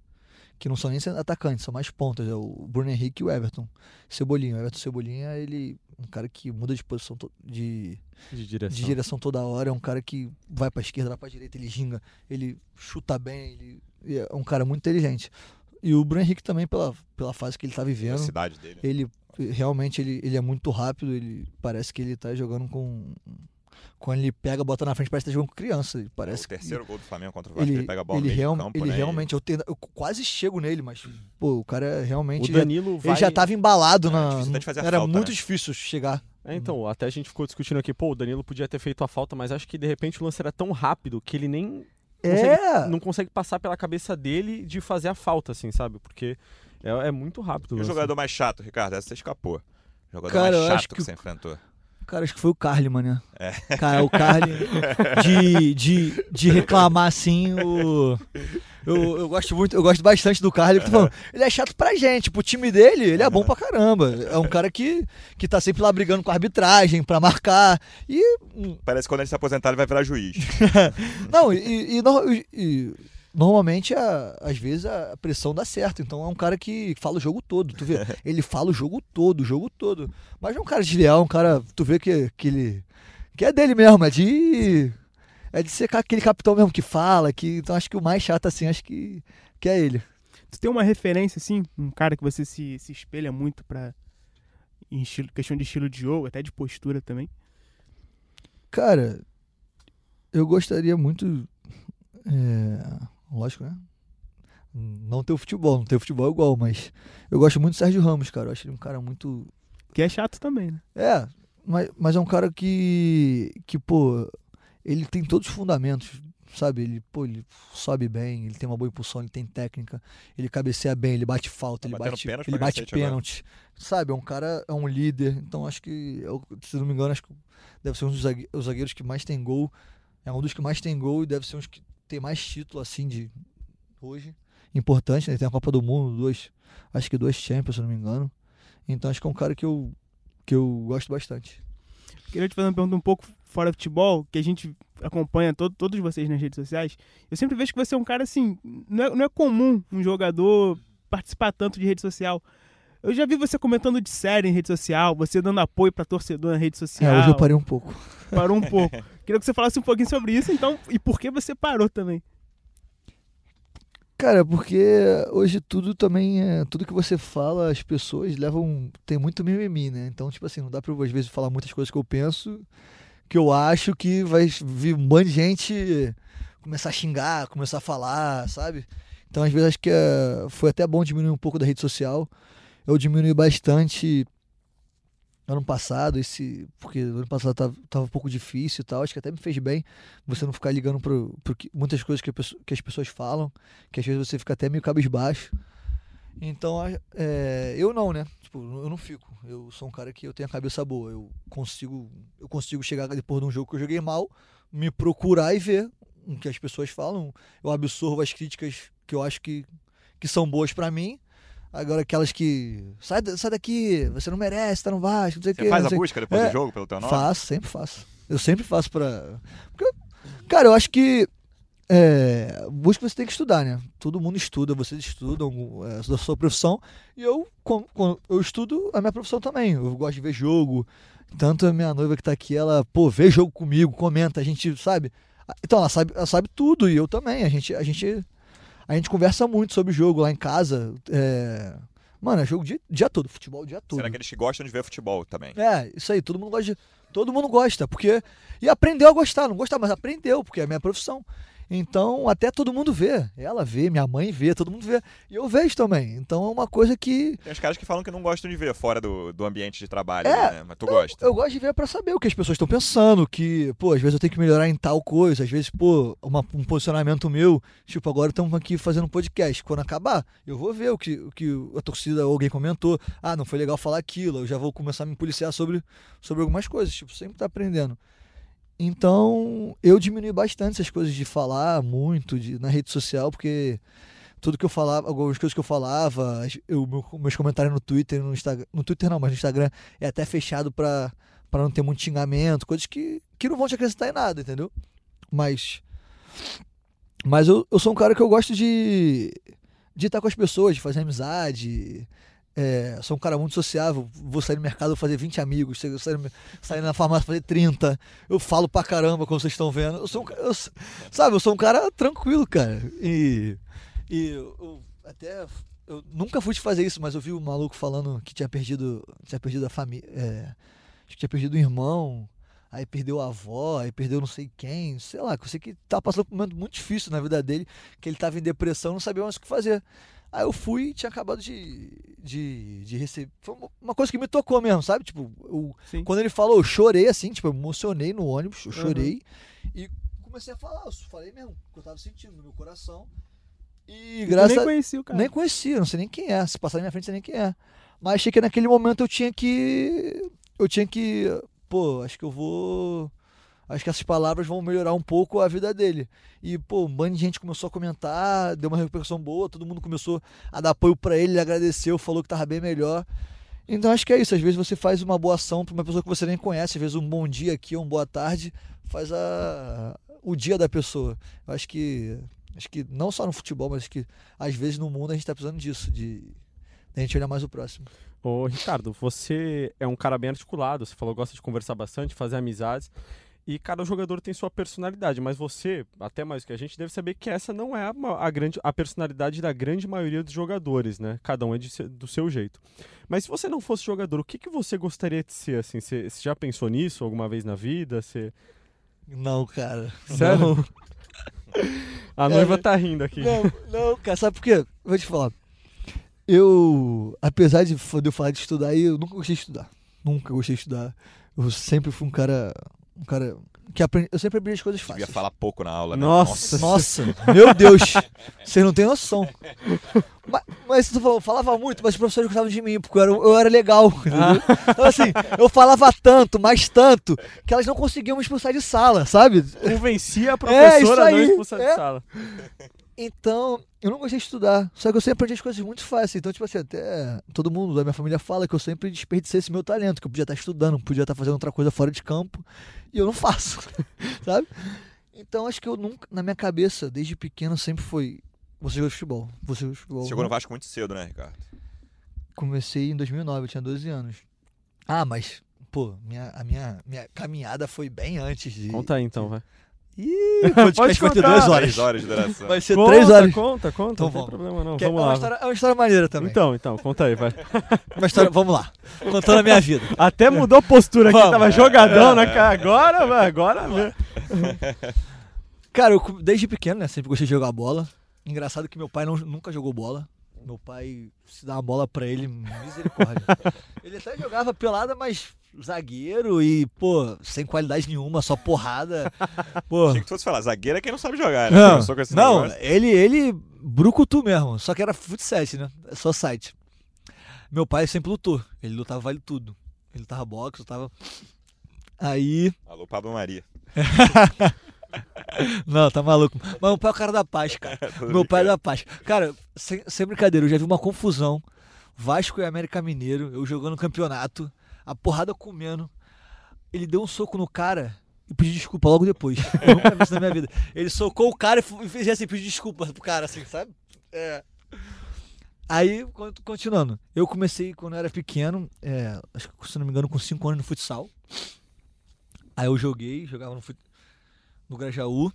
que não são nem atacantes, são mais pontas, é o Bruno Henrique e o Everton. Cebolinha, o Everton Cebolinha, ele um cara que muda de posição to- de, De direção. de direção toda hora, é um cara que vai pra esquerda, vai pra direita, ele ginga, ele chuta bem, ele é um cara muito inteligente. E o Bruno Henrique também, pela, pela fase que ele tá A vivendo, cidade dele. ele realmente ele, ele é muito rápido, ele parece que ele tá jogando com. Quando ele pega, bota na frente, parece que tá jogando com criança. Ele parece o que terceiro gol do Flamengo contra o Vasco, ele, ele, pega a bola ele, no real- campo, ele né, e- realmente, eu, tento- eu quase chego nele, mas pô, o cara realmente O já- Danilo vai... ele já tava embalado É, na. era falta, muito né? difícil chegar. É, então, até a gente ficou discutindo aqui, pô, o Danilo podia ter feito a falta, mas acho que de repente o lance era tão rápido que ele nem É, não consegue passar pela cabeça dele de fazer a falta, assim, sabe? Porque é, é muito rápido. E o lance. jogador mais chato, Ricardo, essa você escapou. O jogador Cara, mais chato que, que você enfrentou. Cara, acho que foi o Carliman, né? É. Cara, o Carliman de, de, de reclamar assim, o. Eu, eu gosto muito, eu gosto bastante do Carly, falando, ele é chato pra gente, pro time dele, ele é bom pra caramba. É um cara que, que tá sempre lá brigando com a arbitragem pra marcar. E hum, Parece que quando ele se aposentar, ele vai virar juiz. Não, e, e e- e normalmente, a- às vezes, a pressão dá certo. Então é um cara que fala o jogo todo. Tu vê, ele fala o jogo todo, o jogo todo. Mas não é um cara desleal, um cara. Tu vê que, que ele. Que é dele mesmo, é de. É de ser aquele capitão mesmo que fala. Que, então acho que o mais chato, assim, acho que, que é ele. Tu tem uma referência, assim, um cara que você se, se espelha muito pra. Em estilo- questão de estilo de jogo, até de postura também. Cara, eu gostaria muito. é, lógico, né? Não ter o futebol, não ter o futebol igual, mas eu gosto muito do Sérgio Ramos, cara. Eu acho ele um cara muito. Que é chato também, né? É, mas, mas é um cara que. que, pô, ele tem todos os fundamentos, sabe? Ele, pô, ele sobe bem, ele tem uma boa impulsão, ele tem técnica, ele cabeceia bem, ele bate falta, Tá ele bate, pênalti ele bate pênalti. Sabe? É um cara, é um líder. Então acho que, eu- se não me engano, acho que deve ser um dos zague- os zagueiros que mais tem gol. É um dos que mais tem gol e deve ser um dos que tem mais título, assim, de hoje. Importante, né? Tem a Copa do Mundo, dois, acho que dois Champions, se não me engano. Então acho que é um cara que eu, que eu gosto bastante. Queria te fazer uma pergunta um pouco fora do futebol, que a gente acompanha todo, todos vocês nas redes sociais. Eu sempre vejo que você é um cara assim. Não é, não é comum um jogador participar tanto de rede social. Eu já vi você comentando de série em rede social, você dando apoio pra torcedor na rede social. É, hoje eu parei um pouco. Parou um pouco. Queria que você falasse um pouquinho sobre isso, então, e por que você parou também. Cara, porque hoje tudo também é. Tudo que você fala, as pessoas levam. Tem muito mimimi, né? Então, tipo assim, não dá pra eu, às vezes, falar muitas coisas que eu penso, que eu acho que vai vir um monte de gente começar a xingar, começar a falar, sabe? Então, às vezes, acho que é, foi até bom diminuir um pouco da rede social. Eu diminui bastante ano passado, esse. Porque ano passado tava, tava um pouco difícil e tal. Acho que até me fez bem você não ficar ligando que- muitas coisas que, que as pessoas falam que às vezes você fica até meio cabisbaixo. Então, é, eu não, né? Tipo, eu não fico. Eu sou um cara que eu tenho a cabeça boa. Eu consigo, eu consigo chegar depois de um jogo que eu joguei mal, me procurar e ver o que as pessoas falam. Eu absorvo as críticas que eu acho que, que são boas pra mim. Agora aquelas que sai, sai daqui, você não merece, tá no Vasco, não sei o quê. faz não a sei- busca depois É, do jogo pelo teu nome? Faço, sempre faço. Eu sempre faço pra. Porque, cara, eu acho que. É, busca você tem que estudar, né? Todo mundo estuda, vocês estudam é, da sua profissão. E eu, com- com- eu estudo a minha profissão também. Eu gosto de ver jogo. Tanto a minha noiva que tá aqui, ela, pô, vê jogo comigo, comenta, a gente sabe. Então ela sabe, ela sabe tudo, e eu também. A gente, a gente, a gente conversa muito sobre jogo lá em casa. É... Mano, é jogo o dia, dia todo, futebol o dia todo. Será que gostam de ver futebol também? É, isso aí, todo mundo gosta de, Todo mundo gosta, porque. E aprendeu a gostar, não gostar, mas aprendeu, porque é a minha profissão. Então, até todo mundo vê. Ela vê, minha mãe vê, todo mundo vê. E eu vejo também. Então é uma coisa que. Tem uns caras que falam que não gostam de ver fora do, do ambiente de trabalho, É, né? Mas tu gosta. Eu gosto de ver pra saber o que as pessoas estão pensando, que, pô, às vezes eu tenho que melhorar em tal coisa, às vezes, pô, uma- um posicionamento meu, tipo, agora estamos aqui fazendo um podcast, quando acabar, eu vou ver o que, o que a torcida ou alguém comentou, ah, não foi legal falar aquilo, eu já vou começar a me policiar sobre, sobre algumas coisas, tipo, sempre tá aprendendo. Então, eu diminui bastante essas coisas de falar muito de, na rede social, porque tudo que eu falava, algumas coisas que eu falava, eu, meu- meus comentários no Twitter, no Instagram, no Twitter não, mas no Instagram é até fechado pra, pra não ter muito xingamento, coisas que, que não vão te acrescentar em nada, entendeu? Mas mas eu, eu sou um cara que eu gosto de de estar com as pessoas, de fazer amizade. É, sou um cara muito sociável. Vou sair no mercado, fazer 20 amigos. Sair, sair na farmácia, fazer 30. Eu falo pra caramba, como vocês estão vendo. Eu sou um, eu, sabe, eu sou um cara tranquilo, cara. E, e eu, até. Eu nunca fui te fazer isso, mas eu vi o um maluco falando que tinha perdido. Tinha perdido a família. É, que tinha perdido o irmão aí perdeu a avó, aí perdeu não sei quem, sei lá, eu sei que tá passando por um momento muito difícil na vida dele, que ele tava em depressão, não sabia mais o que fazer. Aí eu fui e tinha acabado de, de, de receber. Foi uma coisa que me tocou mesmo, sabe? Tipo, eu, quando ele falou, eu chorei assim, tipo, eu emocionei no ônibus, eu chorei uhum. e comecei a falar, eu falei mesmo, o que eu tava sentindo no meu coração. E, graças nem conhecia o cara. Nem conhecia, não sei nem quem é. Se passar na minha frente, sei nem quem é. Mas achei que naquele momento eu tinha que. Eu tinha que pô, acho que eu vou. Acho que essas palavras vão melhorar um pouco a vida dele. E, pô, um bando de gente começou a comentar, deu uma repercussão boa, todo mundo começou a dar apoio para ele, ele agradeceu, falou que tava bem melhor. Então acho que é isso. Às vezes você faz uma boa ação para uma pessoa que você nem conhece, às vezes um bom dia aqui, uma boa tarde, faz a, o dia da pessoa. Eu acho que acho que não só no futebol, mas que às vezes no mundo a gente está precisando disso, de, de a gente olhar mais o próximo. Ô, Ricardo, você é um cara bem articulado, você falou gosta de conversar bastante, fazer amizades. E cada jogador tem sua personalidade, mas você, até mais que a gente, deve saber que essa não é a, a, grande, a personalidade da grande maioria dos jogadores, né? Cada um é de, do seu jeito. Mas se você não fosse jogador, o que, que você gostaria de ser, assim? Você, você já pensou nisso alguma vez na vida? Você... Não, cara. Sério? Não. a noiva é, tá rindo aqui. Não, não, cara, sabe por quê? Vou te falar. Eu, apesar de, eu falar de estudar, eu nunca gostei de estudar. Nunca gostei de estudar. Eu sempre fui um cara. Um cara que aprende, eu sempre aprendi as coisas fáceis. Devia falar pouco na aula, né? Nossa, nossa, meu Deus, vocês não têm noção. Mas, mas tu falou, falava muito, mas os professores gostavam de mim, porque eu era, eu era legal. Ah. Então, assim, eu falava tanto, mais tanto, que elas não conseguiam me expulsar de sala, sabe? Convencia a professora é, a não expulsar é. de sala. Então, eu não gostei de estudar. Só que eu sempre aprendi as coisas muito fáceis. Então, tipo assim, até todo mundo da minha família fala que eu sempre desperdicei esse meu talento, que eu podia estar estudando, podia estar fazendo outra coisa fora de campo, e eu não faço, sabe? Então, acho que eu nunca, na minha cabeça, desde pequeno, sempre foi: você joga futebol, você joga futebol. Você chegou no Vasco muito cedo, né, Ricardo? Comecei em 2009, eu tinha 12 anos. Ah, mas, pô, minha, a minha, minha caminhada foi bem antes de. Conta aí então, vai. Ih, podcast vai ter duas horas. Três horas de duração. Vai ser conta, três horas. Conta, conta, então, não vamos. tem problema não. Que vamos é lá. Uma história, é uma história maneira também. Então, então, conta aí, vai. uma história, vamos lá. Contando a minha vida. Até mudou a postura aqui, tava jogadão na cara. Agora, agora. Cara, eu desde pequeno, né, sempre gostei de jogar bola. Engraçado que meu pai não, nunca jogou bola. Meu pai, se dá uma bola pra ele, misericórdia. ele até jogava pelada, mas zagueiro e, pô, sem qualidade nenhuma, só porrada. Pô. Achei que fosse falar, zagueiro é quem não sabe jogar, né? Não, não ele, ele, brucutu mesmo, só que era futsal, né? Só site. Meu pai sempre lutou, ele lutava vale tudo. Ele lutava boxe, lutava... Aí... Alô, Pablo Maria. Não, tá maluco. Mas meu pai é o cara da paz, cara. meu pai é da paz. Cara, sem, sem brincadeira, eu já vi uma confusão. Vasco e América Mineiro, eu jogando campeonato a porrada comendo. Ele deu um soco no cara e pediu desculpa logo depois. Eu nunca vi isso na minha vida. Ele socou o cara e fez assim, pediu desculpa pro cara, assim, sabe? É. Aí, continuando, eu comecei quando eu era pequeno, é, acho que se não me engano, com 5 anos no futsal. Aí eu joguei, jogava no, fut... no Grajaú.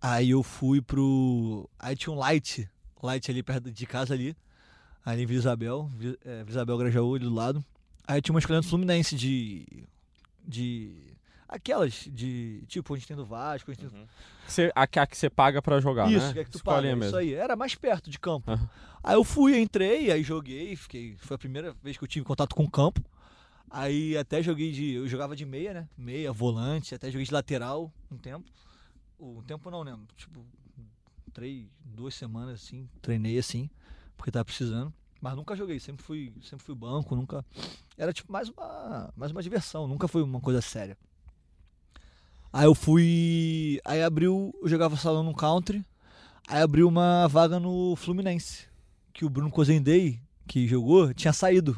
Aí eu fui pro. Aí tinha um light, light ali perto de casa ali, ali em Vila Isabel, é, Vila Isabel Grajaú ali do lado. Aí tinha uma escolinha do Fluminense de. de. Aquelas de. Tipo, onde tem do Vasco. Onde tem... Uhum. Você, a, a que você paga pra jogar, isso, né? que é que tu paga, mesmo. Isso aí. Era mais perto de campo. Uhum. Aí eu fui, entrei, aí joguei, fiquei. Foi a primeira vez que eu tive contato com o campo. Aí até joguei de. Eu jogava de meia, né? Meia, volante, até joguei de lateral um tempo. Um tempo não, né? Tipo, três, duas semanas assim, treinei assim, porque tava precisando. Mas nunca joguei, sempre fui, sempre fui banco, nunca. Era tipo mais uma, mais uma diversão, nunca foi uma coisa séria. Aí eu fui. Aí abriu. Eu jogava salão no country. Aí abriu uma vaga no Fluminense. Que o Bruno Cozendei, que jogou, tinha saído.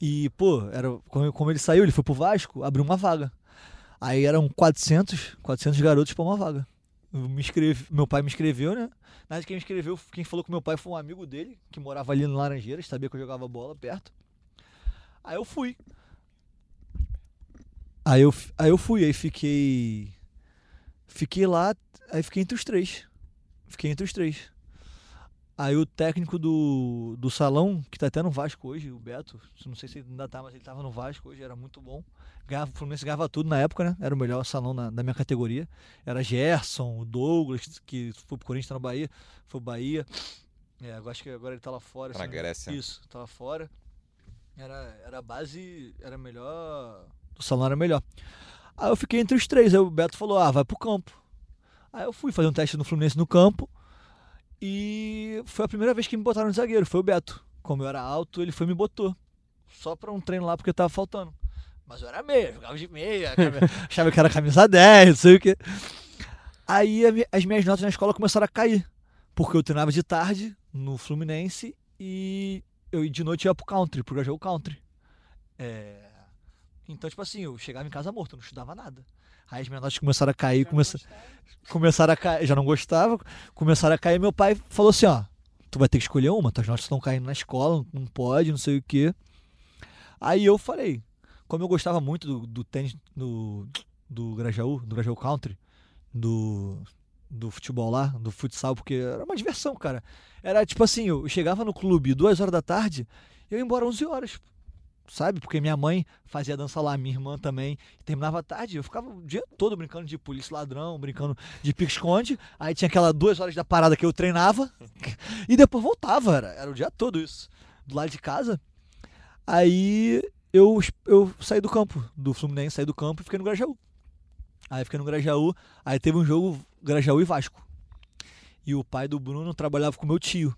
E, pô, era, como, ele saiu, ele foi pro Vasco, abriu uma vaga. Aí eram 400, 400 garotos pra uma vaga. me inscrevi, meu pai me inscreveu, né? Na verdade, quem me inscreveu, quem falou com meu pai foi um amigo dele, que morava ali no Laranjeiras, sabia que eu jogava bola perto. Aí eu fui. Aí eu, aí eu fui, aí fiquei. Fiquei lá, aí fiquei entre os três. Fiquei entre os três. Aí o técnico do, do salão, que tá até no Vasco hoje, o Beto, não sei se ainda tá, mas ele tava no Vasco hoje, era muito bom. Ganhava, o Fluminense ganhava tudo na época, né? Era o melhor salão na, da minha categoria. Era Gerson, o Douglas, que foi pro Corinthians, tá no Bahia, foi Bahia. É, acho que agora ele tá lá fora. Tá na Grécia. Isso, tá lá fora. Era, era a base, era melhor. O salão era melhor. Aí eu fiquei entre os três. Aí o Beto falou: ah, vai pro campo. Aí eu fui fazer um teste no Fluminense no campo. E foi a primeira vez que me botaram de zagueiro. Foi o Beto. Como eu era alto, ele foi e me botou. Só pra um treino lá porque tava faltando. Mas eu era meia, jogava de meia, achava que era camisa 10, não sei o quê. Aí as minhas notas na escola começaram a cair. Porque eu treinava de tarde no Fluminense e eu de noite ia pro country, pro jogo country. É, Então, tipo assim, eu chegava em casa morto, eu não estudava nada. Aí as minhas notas começaram a cair, começa... começaram a cair, já não gostava, começaram a cair. Meu pai falou assim: ó, tu vai ter que escolher uma, tuas notas estão caindo na escola, não pode, não sei o quê. Aí eu falei, como eu gostava muito do, do tênis do, do Grajaú, do Grajaú Country, do, do futebol lá, do futsal, porque era uma diversão, cara. Era tipo assim, eu chegava no clube duas horas da tarde, eu ia embora 11 horas, sabe? Porque minha mãe fazia dança lá, minha irmã também. Terminava tarde, eu ficava o dia todo brincando de polícia ladrão, brincando de pique-esconde. Aí tinha aquela duas horas da parada que eu treinava e depois voltava, era, era o dia todo isso, do lado de casa. Aí eu, eu saí do campo, do Fluminense, saí do campo e fiquei no Grajaú. Aí fiquei no Grajaú, aí teve um jogo Grajaú e Vasco. E o pai do Bruno trabalhava com meu tio.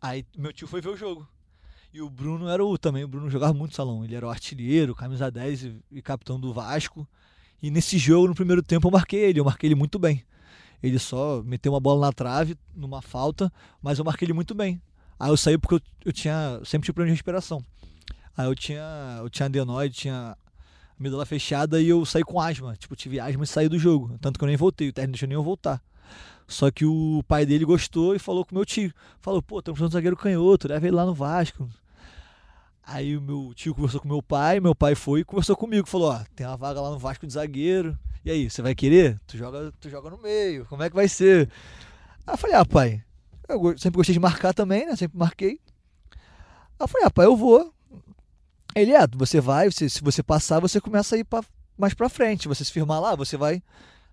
Aí meu tio foi ver o jogo. E o Bruno era o também, o Bruno jogava muito salão. Ele era o artilheiro, camisa 10 e, e capitão do Vasco. E nesse jogo, no primeiro tempo, eu marquei ele, eu marquei ele muito bem. Ele só meteu uma bola na trave, numa falta, mas eu marquei ele muito bem. Aí eu saí porque eu, eu tinha sempre tive problema de respiração. Aí eu tinha, eu tinha adenoide, tinha amígdala fechada e eu saí com asma. Tipo, tive asma e saí do jogo. Tanto que eu nem voltei, o técnico não deixou nem eu voltar. Só que o pai dele gostou e falou com meu tio. Falou, pô, estamos precisando de zagueiro canhoto, leva ele lá no Vasco. Aí o meu tio conversou com meu pai, meu pai foi e conversou comigo. Falou, ó, tem uma vaga lá no Vasco de zagueiro. E aí, você vai querer? Tu joga, tu joga no meio, como é que vai ser? Aí eu falei, ah, pai, eu sempre gostei de marcar também, né? Sempre marquei. Aí eu falei, ah, pai, eu vou. Ele, é, você vai, você- se você passar, você começa a ir pra, mais pra frente. Você se firmar lá, você vai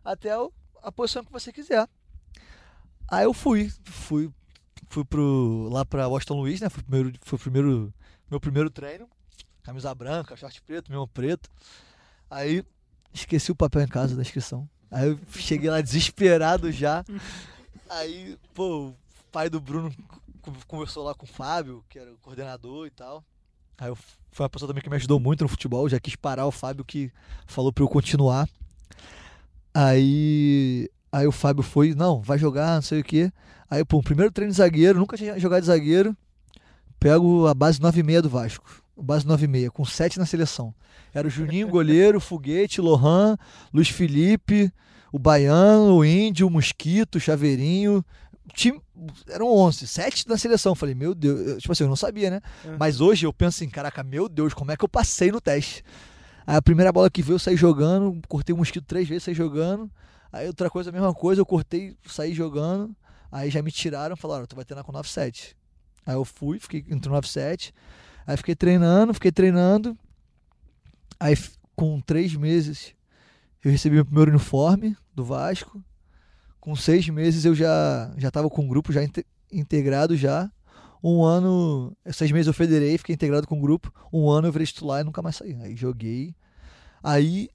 até o- a posição que você quiser. Aí eu fui, fui, fui pro, lá pra Washington Luiz, né? Foi o primeiro, foi primeiro, meu primeiro treino. Camisa branca, short preto, mesmo preto. Aí esqueci o papel em casa da inscrição. Aí eu cheguei lá desesperado já. Aí, pô, o pai do Bruno co- conversou lá com o Fábio, que era o coordenador e tal. Aí eu, foi uma pessoa também que me ajudou muito no futebol, já quis parar o Fábio que falou pra eu continuar. Aí, aí o Fábio foi, não, vai jogar, não sei o quê. Aí, pô, primeiro treino de zagueiro, nunca tinha jogado de zagueiro. Pego a base 9,6 do Vasco. Base 9,6, com 7 na seleção. Era o Juninho, goleiro, Foguete, Lohan, Luiz Felipe, o Baiano, o Índio, o Mosquito, o Chaveirinho. Time, eram 11, 7 na seleção. Falei, meu Deus, eu- tipo assim, eu não sabia, né? Aham. Mas hoje eu penso assim, caraca, meu Deus, como é que eu passei no teste? Aí a primeira bola que veio, eu saí jogando, cortei o mosquito três vezes, saí jogando. Aí outra coisa, a mesma coisa, eu cortei, saí jogando. Aí já me tiraram, falaram, tu vai treinar com 9,7. Aí eu fui, fiquei entre 9,7. Aí fiquei treinando, fiquei treinando. Aí com três meses eu recebi meu primeiro uniforme do Vasco. Com seis meses eu já já estava com o grupo já inte- integrado já. Um ano, seis meses eu federei, fiquei integrado com o grupo. Um ano eu virei titular e nunca mais saí. Aí joguei. Aí,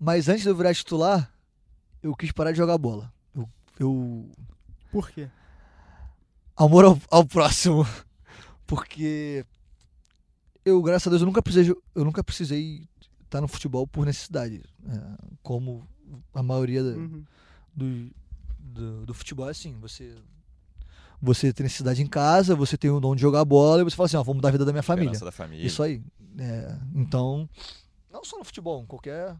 mas antes de eu virar titular, eu quis parar de jogar bola. Eu, eu Por quê? Amor ao, ao próximo. Porque eu, graças a Deus, eu nunca precisei, eu nunca precisei estar no futebol por necessidade. É, como a maioria da- Uhum. do, do, do futebol é assim, você você tem necessidade em casa, você tem o dom de jogar bola e você fala assim, ó, vou mudar a vida da minha família. Da família. Isso aí. É, então, não só no futebol, em qualquer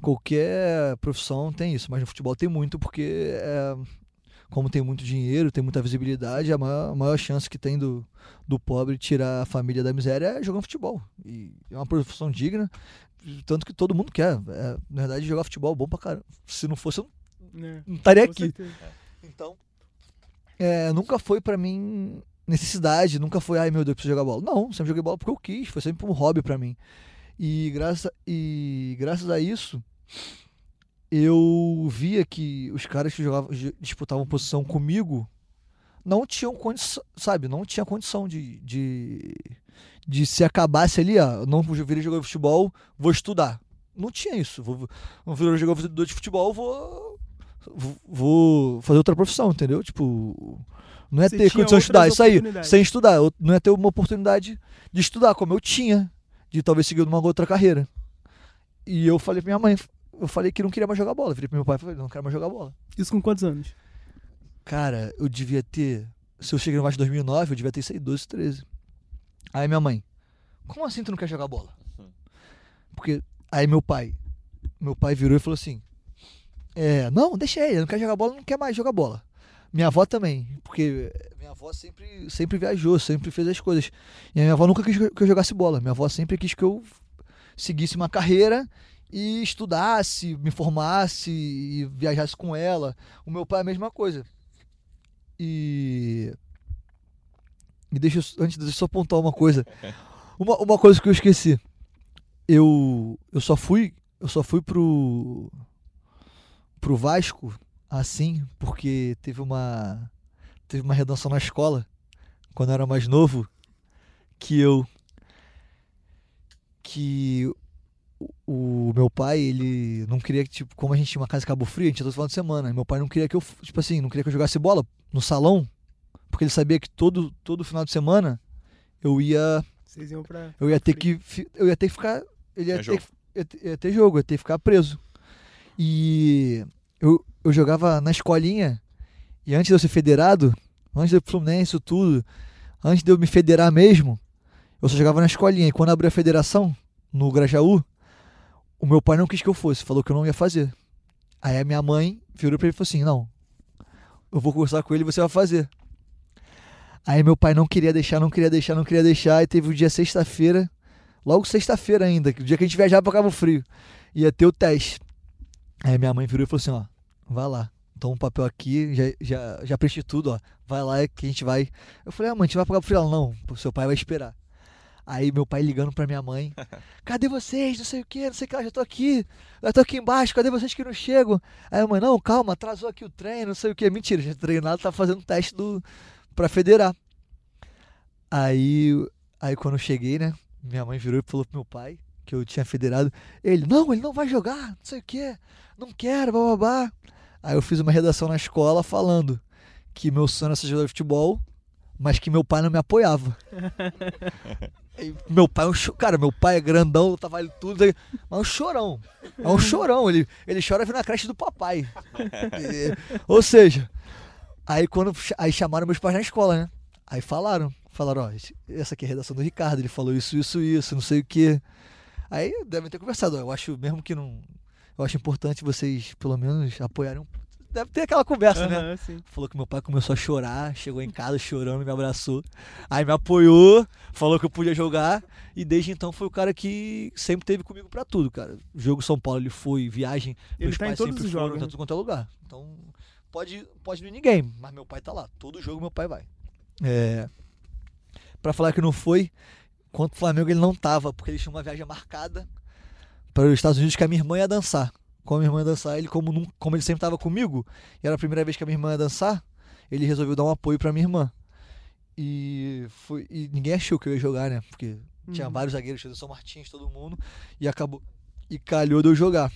qualquer profissão tem isso, mas no futebol tem muito porque é, como tem muito dinheiro, tem muita visibilidade, a maior, a maior chance que tem do, do pobre tirar a família da miséria é jogando futebol. E é uma profissão digna, tanto que todo mundo quer. É, na verdade, jogar futebol é bom pra caramba. Se não fosse, eu É, não estaria com aqui. certeza. Então, é, nunca foi pra mim necessidade, nunca foi, ai meu Deus, preciso jogar bola. Não, sempre joguei bola porque eu quis, foi sempre um hobby pra mim. E graças, e graças a isso, eu via que os caras que jogavam, di- disputavam posição comigo não tinham condição, sabe, não tinha condição de, de, de se acabasse ali, ó, não virei jogador de futebol, vou estudar. Não tinha isso. Vou, não virei jogador de futebol, vou vou- fazer outra profissão, entendeu? Tipo, não é Você ter condição de estudar, isso aí, sem estudar, não é ter uma oportunidade de estudar, como eu tinha, de talvez seguir uma outra carreira. E eu falei pra minha mãe, eu falei que não queria mais jogar bola, eu virei pro meu pai e falei, não quero mais jogar bola. Isso com quantos anos? Cara, eu devia ter, se eu cheguei no Vasco em 2009, eu devia ter, sei, 12, 13. Aí minha mãe, como assim tu não quer jogar bola? Porque, aí meu pai, meu pai virou e falou assim, é, não, deixa ele, não quer jogar bola, não quer mais jogar bola. Minha avó também, porque minha avó sempre, sempre viajou, sempre fez as coisas. E a minha avó nunca quis que eu jogasse bola. Minha avó sempre quis que eu seguisse uma carreira e estudasse, me formasse e viajasse com ela. O meu pai é a mesma coisa. E. E deixa eu, antes deixa eu só apontar uma coisa. Uma, uma coisa que eu esqueci. Eu, eu só fui. Eu só fui pro. pro Vasco assim, porque teve uma. Teve uma redação na escola, quando eu era mais novo, que eu. Que o, meu pai, ele não queria que, tipo, como a gente tinha uma casa em Cabo Frio, a gente ia todo final de semana, meu pai não queria que eu, tipo assim, não queria que eu jogasse bola no salão, porque ele sabia que todo, todo final de semana eu ia Vocês iam pra. eu ia ter que eu ia ter que ficar ele ia Tinha ter, que- ia ter- ia ter jogo, eu ia ter que ficar preso. E eu, eu jogava na escolinha e antes de eu ser federado, antes pro Fluminense, isso tudo, antes de eu me federar mesmo, eu só jogava na escolinha. E quando abriu a federação, no Grajaú, o meu pai não quis que eu fosse, falou que eu não ia fazer. Aí a minha mãe virou pra ele e falou assim: Não, eu vou conversar com ele e você vai fazer. Aí meu pai não queria deixar, não queria deixar, não queria deixar. E teve o dia sexta-feira, logo sexta-feira ainda, o dia que a gente viajava pra Cabo Frio, ia ter o teste. Aí minha mãe virou e falou assim: Ó, vai lá, toma um papel aqui, já, já, já preenchi tudo, ó, vai lá que a gente vai. Eu falei: Ah, mãe, a gente vai pra Cabo Frio? Ela, não, seu pai vai esperar. Aí meu pai ligando pra minha mãe: Cadê vocês? Não sei o que, não sei o que, lá, já tô aqui, já tô aqui embaixo, cadê vocês que não chegam? Aí a mãe: Não, calma, atrasou aqui o trem, não sei o que. Mentira, já treinado, tá fazendo teste do, pra federar. Aí, aí quando eu cheguei, né? Minha mãe virou e falou pro meu pai que eu tinha federado. Ele, não, ele não vai jogar, não sei o que, não quero, bababá. Aí eu fiz uma redação na escola falando que meu sonho era ser jogador de futebol, mas que meu pai não me apoiava. Meu pai, é um cho- cara, meu pai é grandão, tava ali tudo, aí, mas é um chorão. É um chorão, ele, ele chora vendo a creche do papai. E- ou seja, aí quando aí chamaram meus pais na escola, né? Aí falaram, falaram, ó, essa aqui é a redação do Ricardo, ele falou isso, isso, isso, não sei o que. Aí devem ter conversado, eu acho mesmo que não. Eu acho importante vocês, pelo menos, apoiarem um. Deve ter aquela conversa, né? Aham, sim. Falou que meu pai começou a chorar, chegou em casa chorando, me abraçou. Aí me apoiou, falou que eu podia jogar. E desde então foi o cara que sempre teve comigo pra tudo, cara. Jogo São Paulo ele foi, viagem. Ele meus tá pais todos sempre os foram, jogos, tá né? tudo quanto é lugar. Então pode, pode ir ninguém, mas meu pai tá lá. Todo jogo meu pai vai. É, pra falar que não foi, contra o Flamengo ele não tava, porque ele tinha uma viagem marcada para os Estados Unidos que a minha irmã ia dançar. Como a minha irmã ia dançar, ele, como, não- como ele sempre tava comigo, e era a primeira vez que a minha irmã ia dançar, ele resolveu dar um apoio pra minha irmã. E, foi, e ninguém achou que eu ia jogar, né? Porque tinha Uhum. vários zagueiros, tinha São Martins, todo mundo, e acabou. E calhou de eu jogar.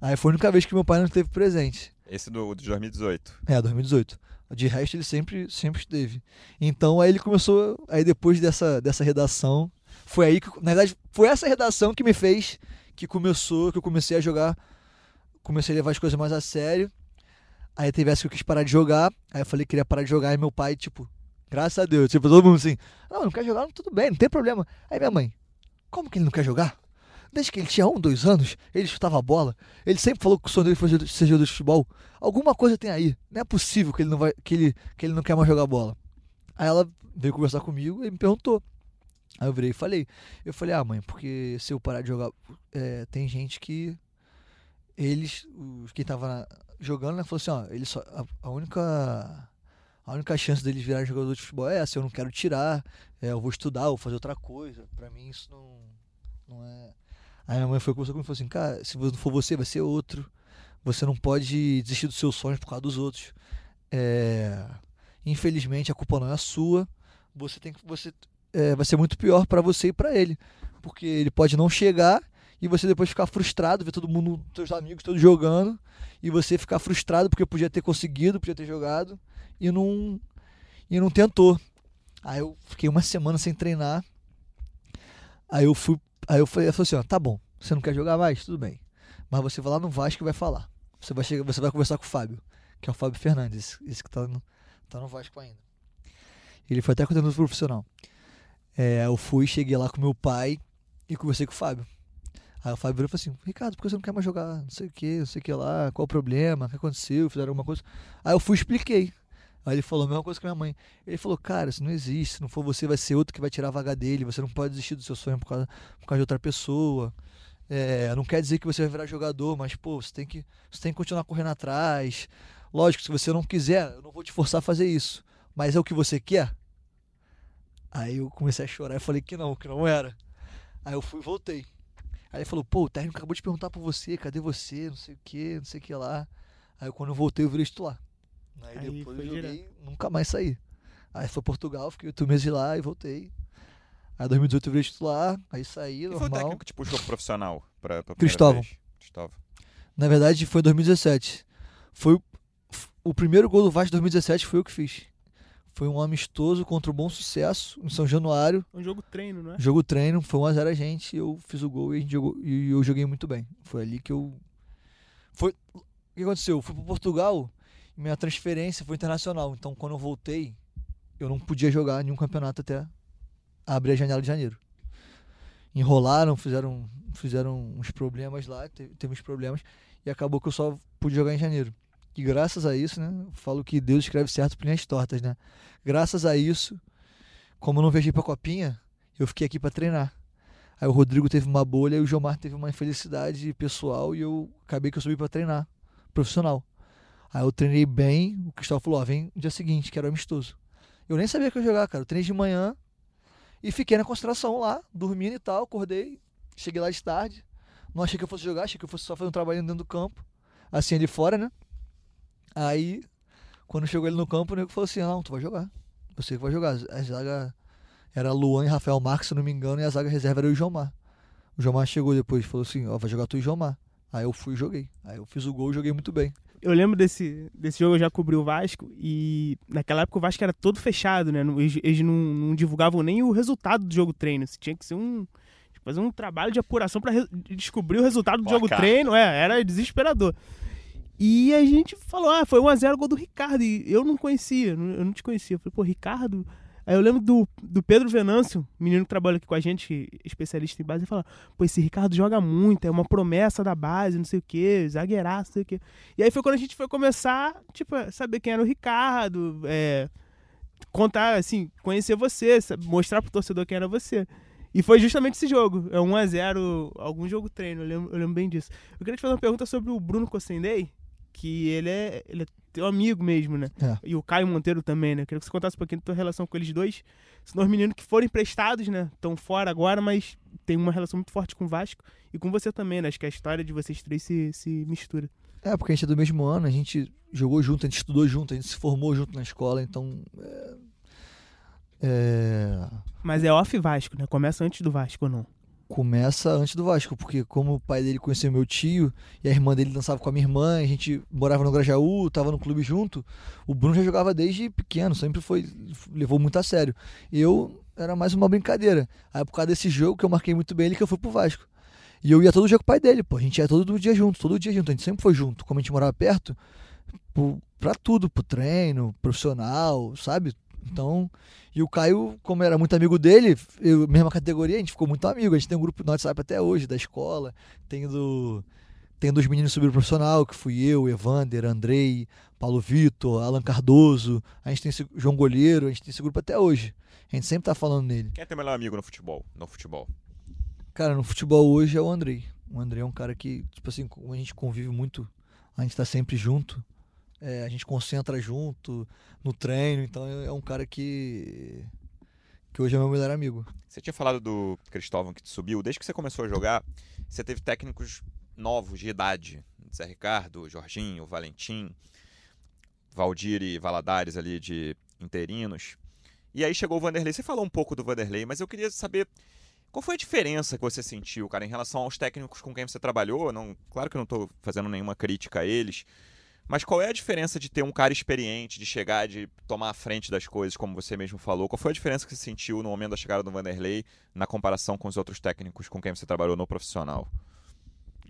Aí foi a única vez que meu pai não esteve presente. Esse do, de 2018. É, 2018. De resto, ele sempre, sempre esteve. Então, aí ele começou. Aí depois dessa, dessa redação, foi aí que. Na verdade, foi essa redação que me fez que começou, que eu comecei a jogar. Comecei a levar as coisas mais a sério. Aí teve essa que eu quis parar de jogar. Aí eu falei que queria parar de jogar. E meu pai, tipo, graças a Deus, tipo, todo mundo assim, não, não quer jogar, tudo bem, não tem problema. Aí minha mãe, como que ele não quer jogar? Desde que ele tinha um, dois anos, ele chutava a bola. Ele sempre falou que o sonho dele foi ser jogador de futebol. Alguma coisa tem aí. Não é possível que ele não, vai, que ele, que ele não quer mais jogar bola. Aí ela veio conversar comigo e me perguntou. Aí eu virei e falei. Eu falei, ah, mãe, porque se eu parar de jogar. É, tem gente que. Eles, os, quem tava jogando, né, falou assim: ó, ele só, a, a única. A única chance deles virarem jogador de futebol é essa, eu não quero tirar, é, eu vou estudar, vou fazer outra coisa. Pra mim isso não, não é. Aí minha mãe foi conversar comigo e falou assim, cara, se não for você, vai ser outro. Você não pode desistir dos seus sonhos por causa dos outros. É... Infelizmente a culpa não é sua. Você tem que. Você, é, vai ser muito pior para você e para ele. Porque ele pode não chegar e você depois ficar frustrado, ver todo mundo, seus amigos todos jogando, e você ficar frustrado porque podia ter conseguido, podia ter jogado, e não, e não tentou. Aí eu fiquei uma semana sem treinar. Aí eu fui. Aí eu falei, eu falei assim, ó, tá bom, você não quer jogar mais? Tudo bem. Mas você vai lá no Vasco e vai falar. Você vai, chegar, você vai conversar com o Fábio, que é o Fábio Fernandes, esse que tá no, tá no Vasco ainda. Ele foi até coordenador profissional. É, eu fui, cheguei lá com meu pai e conversei com o Fábio. Aí o Fábio virou e falou assim: Ricardo, por que você não quer mais jogar? Não sei o que, não sei o que lá, qual o problema, o que aconteceu, fizeram alguma coisa. Aí eu fui e expliquei. Aí ele falou a mesma coisa que minha mãe. Ele falou, cara, isso não existe. Se não for você, vai ser outro que vai tirar a vaga dele. Você não pode desistir do seu sonho por causa, por causa de outra pessoa. É, não quer dizer que você vai virar jogador, mas, pô, você tem que, você tem que continuar correndo atrás. Lógico, se você não quiser, eu não vou te forçar a fazer isso. Mas é o que você quer? Aí eu comecei a chorar e falei que não, que não era. Aí eu fui e voltei. Aí ele falou, pô, o técnico acabou de perguntar por você, cadê você, não sei o que, não sei o que lá. Aí quando eu voltei, eu virei titular. Aí, aí depois eu joguei, direto. nunca mais saí. Aí foi Portugal, fiquei oito meses lá e voltei. Aí 2018 eu virei titular, aí saí, e normal. foi o técnico que te puxou profissional pra, pra Cristóvão. Cristóvão. Na verdade foi em 2017. Foi o primeiro gol do Vasco de 2017 foi eu que fiz. Foi um amistoso contra o Bom Sucesso, em São Januário. Um jogo treino, né? Jogo treino, foi 1x0 a, gente, eu fiz o gol e, a gente jogou, e eu joguei muito bem. Foi ali que eu. Foi. O que aconteceu? Eu fui para Portugal minha transferência foi internacional. Então, quando eu voltei, eu não podia jogar nenhum campeonato até abrir a janela de janeiro. Enrolaram, fizeram, fizeram uns problemas lá, teve, teve uns problemas, e acabou que eu só pude jogar em janeiro. E graças a isso, né? Falo que Deus escreve certo por linhas tortas, né? Graças a isso, como eu não viajei pra Copinha, eu fiquei aqui para treinar. Aí o Rodrigo teve uma bolha e o Gilmar teve uma infelicidade pessoal e eu acabei que eu subi para treinar profissional. Aí eu treinei bem, o Cristóvão falou, ó, vem no dia seguinte, que era amistoso. Eu nem sabia que eu ia jogar, cara. Eu treinei de manhã e fiquei na concentração lá, dormindo e tal, acordei, cheguei lá de tarde. Não achei que eu fosse jogar, achei que eu fosse só fazer um trabalho dentro do campo. Assim, ali fora, né? Aí, quando chegou ele no campo, o nego falou assim, não, tu vai jogar. Você que vai jogar. A zaga era Luan e Rafael Marques, se não me engano, e a zaga reserva era o Jomar. O Jomar chegou depois e falou assim, ó, vai jogar tu e Jomar. Aí eu fui e joguei. Aí eu fiz o gol e joguei muito bem eu lembro desse, desse jogo, eu já cobri o Vasco e naquela época o Vasco era todo fechado, né? Eles, eles não, não, divulgavam nem o resultado do jogo treino. Você tinha que ser um. fazer um trabalho de apuração para descobrir o resultado do jogo treino. É, era desesperador. E a gente falou, ah, foi 1x0 gol do Ricardo. E eu não conhecia, eu não te conhecia. Eu falei, pô, Ricardo Aí eu lembro do, do Pedro Venâncio, menino que trabalha aqui com a gente, especialista em base, e fala: pô, esse Ricardo joga muito, é uma promessa da base, não sei o quê, zagueiraço, não sei o quê. E aí foi quando a gente foi começar, tipo, saber quem era o Ricardo, é, contar, assim, conhecer você, mostrar pro torcedor quem era você. E foi justamente esse jogo. É 1x0, algum jogo treino, eu lembro, eu lembro bem disso. Eu queria te fazer uma pergunta sobre o Bruno Cossendei, que ele é, ele é teu amigo mesmo, né? É. E o Caio Monteiro também, né? Queria que você contasse um pouquinho da tua relação com eles dois. São dois meninos que foram emprestados, né? Estão fora agora, mas tem uma relação muito forte com o Vasco e com você também, né? Acho que a história de vocês três se, se mistura. É, porque a gente é do mesmo ano, a gente jogou junto, a gente estudou junto, a gente se formou junto na escola, então. É... É... Mas é off Vasco, né? Começa antes do Vasco ou não? Começa antes do Vasco, porque como o pai dele conheceu meu tio e a irmã dele dançava com a minha irmã, a gente morava no Grajaú, tava no clube junto, o Bruno já jogava desde pequeno, sempre foi levou muito a sério. Eu era mais uma brincadeira. Aí por causa desse jogo que eu marquei muito bem ele que eu fui pro Vasco. E eu ia todo dia com o pai dele, pô, a gente ia todo dia junto, todo dia junto, a gente sempre foi junto, como a gente morava perto, pro, pra tudo, pro treino, profissional, sabe? Então, e o Caio, como era muito amigo dele, eu, mesma categoria, a gente ficou muito amigo. A gente tem um grupo no WhatsApp até hoje, da escola. Tem do. Tem dos meninos subiram profissional, que fui eu, Evander, Andrei, Paulo Vitor, Alan Cardoso. A gente tem esse João Goleiro, a gente tem esse grupo até hoje. A gente sempre tá falando nele. Quem é teu melhor amigo no futebol? No futebol? Cara, no futebol hoje é o Andrei. O Andrei é um cara que, tipo assim, como a gente convive muito, a gente tá sempre junto. É, a gente concentra junto no treino, então é um cara que que hoje é meu melhor amigo. Você tinha falado do Cristóvão que te subiu. Desde que você começou a jogar, você teve técnicos novos de idade. Zé Ricardo, Jorginho, Valentim, Valdir e Valadares ali de interinos. E aí chegou o Vanderlei. Você falou um pouco do Vanderlei, mas eu queria saber qual foi a diferença que você sentiu, cara, em relação aos técnicos com quem você trabalhou? Não, claro que eu não estou fazendo nenhuma crítica a eles, mas qual é a diferença de ter um cara experiente, de chegar, de tomar a frente das coisas, como você mesmo falou? Qual foi a diferença que você sentiu no momento da chegada do Vanderlei na comparação com os outros técnicos com quem você trabalhou no profissional?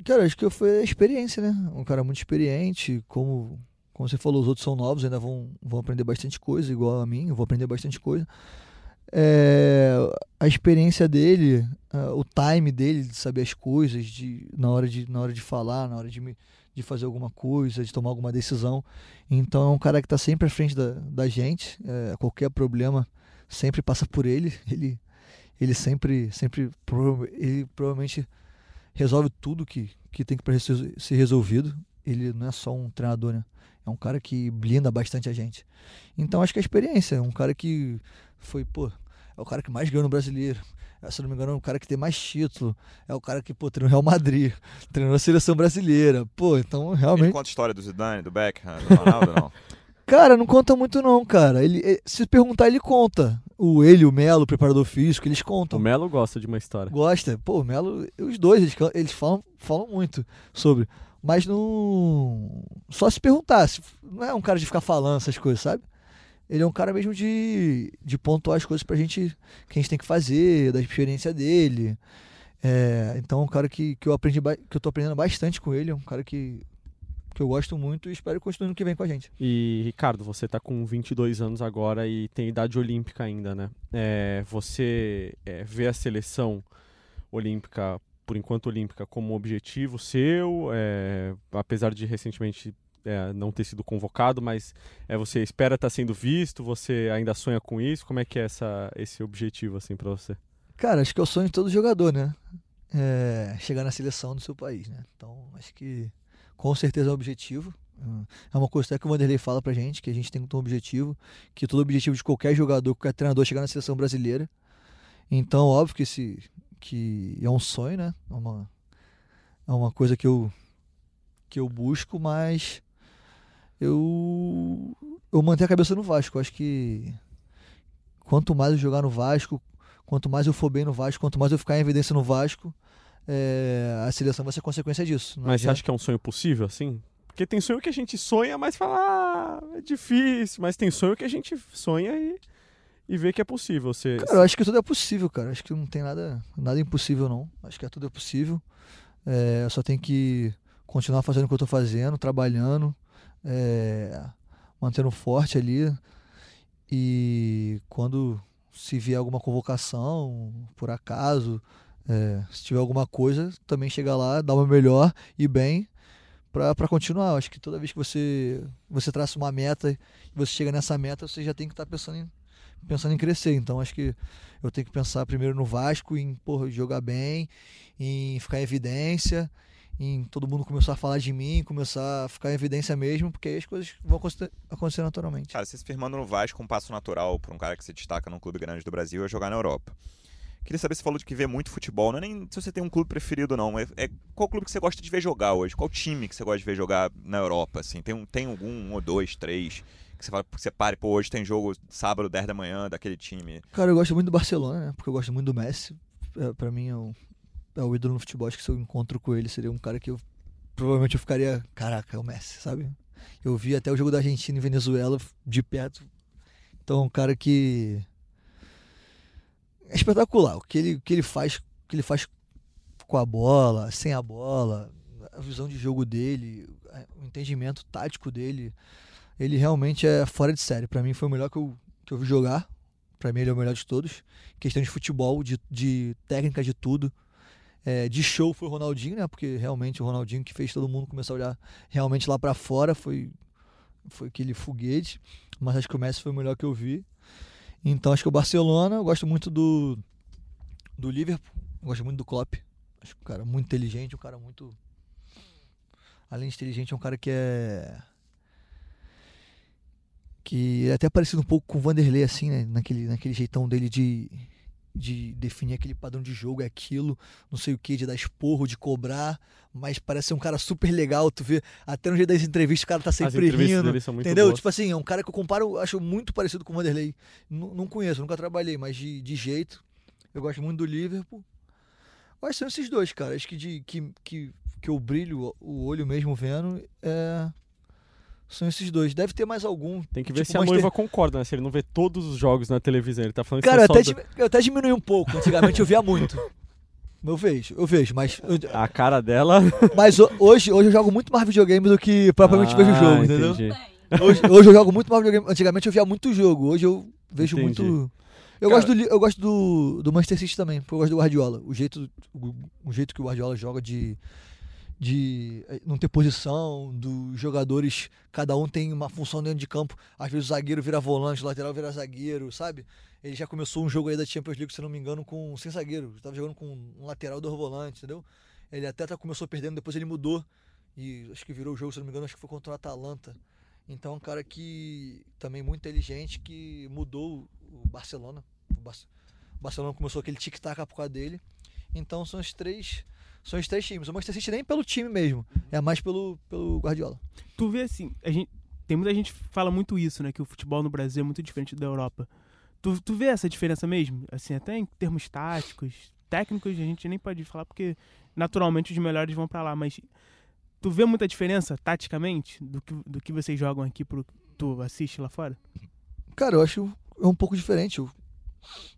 Cara, acho que foi a experiência, né? Um cara muito experiente, como, como você falou, os outros são novos, ainda vão, vão aprender bastante coisa, igual a mim, eu vou aprender bastante coisa. É, a experiência dele, uh, o time dele de saber as coisas, de, na, hora de, na hora de falar, na hora de me de fazer alguma coisa, de tomar alguma decisão. Então é um cara que está sempre à frente da, da gente. É, qualquer problema sempre passa por ele. Ele, ele sempre, sempre, ele provavelmente resolve tudo que, que tem para ser resolvido. Ele não é só um treinador, né? É um cara que blinda bastante a gente. Então acho que a experiência, é um cara que foi, pô, é o cara que mais ganhou no brasileiro. É, se não me engano, é o cara que tem mais título. É o cara que, pô, treinou o Real Madrid, treinou a seleção brasileira. Pô, então realmente. Ele conta a história do Zidane, do Beckham, do Ronaldo, não? Cara, não conta muito não, cara. Ele, eh, se perguntar, ele conta. O ele, o Melo, o preparador físico, eles contam. O Melo gosta de uma história. Gosta. Pô, o Melo, os dois, eles, eles falam, falam muito sobre. Mas não. Só se perguntar. Não é um cara de ficar falando essas coisas, sabe? Ele é um cara mesmo de, de pontuar as coisas pra gente que a gente tem que fazer, da experiência dele. É, então é um cara que, que eu aprendi que eu tô aprendendo bastante com ele, é um cara que, que eu gosto muito e espero que continue no que vem com a gente. E Ricardo, você tá com 22 anos agora e tem idade olímpica ainda, né? É, você é, vê a seleção olímpica, por enquanto olímpica, como objetivo seu, é, apesar de recentemente é, não ter sido convocado, mas é, você espera estar tá sendo visto? Você ainda sonha com isso? Como é que é essa, esse objetivo assim para você? Cara, acho que é o sonho de todo jogador, né? É, chegar na seleção do seu país, né? Então, acho que com certeza é um objetivo. É uma coisa até que o Vanderlei fala pra gente, que a gente tem um objetivo, que todo objetivo de qualquer jogador, qualquer treinador é chegar na seleção brasileira. Então, óbvio que, esse, que é um sonho, né? É uma, é uma coisa que eu, que eu busco, mas eu eu mantenho a cabeça no Vasco. Eu acho que quanto mais eu jogar no Vasco, quanto mais eu for bem no Vasco, quanto mais eu ficar em evidência no Vasco, é, a seleção vai ser consequência disso. Mas você acha que é um sonho possível, assim? Porque tem sonho que a gente sonha, mas fala, ah, é difícil. Mas tem sonho que a gente sonha e, e vê que é possível. Você... Cara, eu acho que tudo é possível, cara. Acho que não tem nada, nada impossível, não. Acho que é tudo é possível. É, eu só tenho que continuar fazendo o que eu tô fazendo, trabalhando, é, mantendo forte ali. E quando se vier alguma convocação, por acaso, é, se tiver alguma coisa, também chegar lá, dar uma melhor e bem para continuar. Acho que toda vez que você você traça uma meta e você chega nessa meta, você já tem que estar tá pensando em, pensando em crescer. Então acho que eu tenho que pensar primeiro no Vasco, em porra, jogar bem, em ficar em evidência em todo mundo começar a falar de mim, começar a ficar em evidência mesmo, porque aí as coisas vão acontecer naturalmente. Cara, você se firmando no Vasco, um passo natural para um cara que se destaca num clube grande do Brasil é jogar na Europa. Queria saber se você falou de que vê muito futebol. Não é nem se você tem um clube preferido, não. É, é, qual clube que você gosta de ver jogar hoje? Qual time que você gosta de ver jogar na Europa? Assim? Tem, um, tem algum, um ou dois, três, que você fala que você pare, pô, hoje tem jogo sábado, 10 da manhã, daquele time. Cara, eu gosto muito do Barcelona, né? Porque eu gosto muito do Messi. É, para mim é o, é o ídolo no futebol. Acho que se eu encontro com ele, seria um cara que eu provavelmente eu ficaria, caraca, é o Messi, sabe? Eu vi até o jogo da Argentina e Venezuela de perto. Então, um cara que é espetacular. O que ele, o que ele faz, o que ele faz com a bola, sem a bola, a visão de jogo dele, o entendimento tático dele, ele realmente é fora de série. Para mim foi o melhor que eu que eu vi jogar. Pra mim ele é o melhor de todos. Questão de futebol, de, de técnica, de tudo. É, de show foi o Ronaldinho, né? Porque realmente o Ronaldinho que fez todo mundo começar a olhar realmente lá pra fora foi, foi aquele foguete. Mas acho que o Messi foi o melhor que eu vi. Então acho que o Barcelona, eu gosto muito do, do Liverpool, gosto muito do Klopp. Acho que um cara muito inteligente, um cara muito. Além de inteligente, é um cara que é. Que é até parecido um pouco com o Vanderlei, assim, né? Naquele, naquele jeitão dele de, de definir aquele padrão de jogo, é aquilo, não sei o que, de dar esporro, de cobrar, mas parece ser um cara super legal, tu vê, até no jeito das entrevistas o cara tá sempre rindo, entendeu? boas. Tipo assim, é um cara que eu comparo, acho muito parecido com o Vanderlei, N- não conheço, nunca trabalhei, mas de, de jeito, eu gosto muito do Liverpool, Quais são esses dois, cara? Acho que, de, que, que, que eu brilho o olho mesmo vendo é... são esses dois. Deve ter mais algum. Tem que ver Tipo, se a Manchester- noiva concorda, né? Se ele não vê todos os jogos na televisão, ele tá falando Cara, eu até, do- eu até diminui um pouco. Antigamente eu via muito. Eu vejo, eu vejo, mas, a cara dela. mas ho- hoje, hoje eu jogo muito mais videogame do que propriamente vejo o Ah, jogo, entendeu? entendi. Hoje, hoje eu jogo muito mais videogame. Antigamente eu via muito jogo, hoje eu vejo Entendi. muito. Eu Cara- gosto, do, eu gosto do, do Manchester City também, porque eu gosto do Guardiola. O jeito, o, o jeito que o Guardiola joga de, de eh, não ter posição, dos jogadores, cada um tem uma função dentro de campo. Às vezes o zagueiro vira volante, o lateral vira zagueiro, sabe? Ele já começou um jogo aí da Champions League, se não me engano, com sem zagueiro. Ele tava jogando com um lateral e dois volantes, entendeu? Ele até tá- começou perdendo, depois ele mudou. E acho que virou o jogo, se não me engano, acho que foi contra o Atalanta. Então, é um cara que também muito inteligente que mudou o Barcelona. O Bar- o Barcelona começou aquele tic-tac por causa dele. Então, são os três, são os três times. O Manchester City nem pelo time mesmo, é mais pelo, pelo Guardiola. Tu vê assim, a gente, tem muita gente que fala muito isso, né? Que o futebol no Brasil é muito diferente da Europa. Tu, tu vê essa diferença mesmo? Assim, até em termos táticos, técnicos a gente nem pode falar porque naturalmente os melhores vão pra lá, mas tu vê muita diferença taticamente do que, do que vocês jogam aqui pro tu assiste lá fora? Cara, eu acho é um pouco diferente. Eu,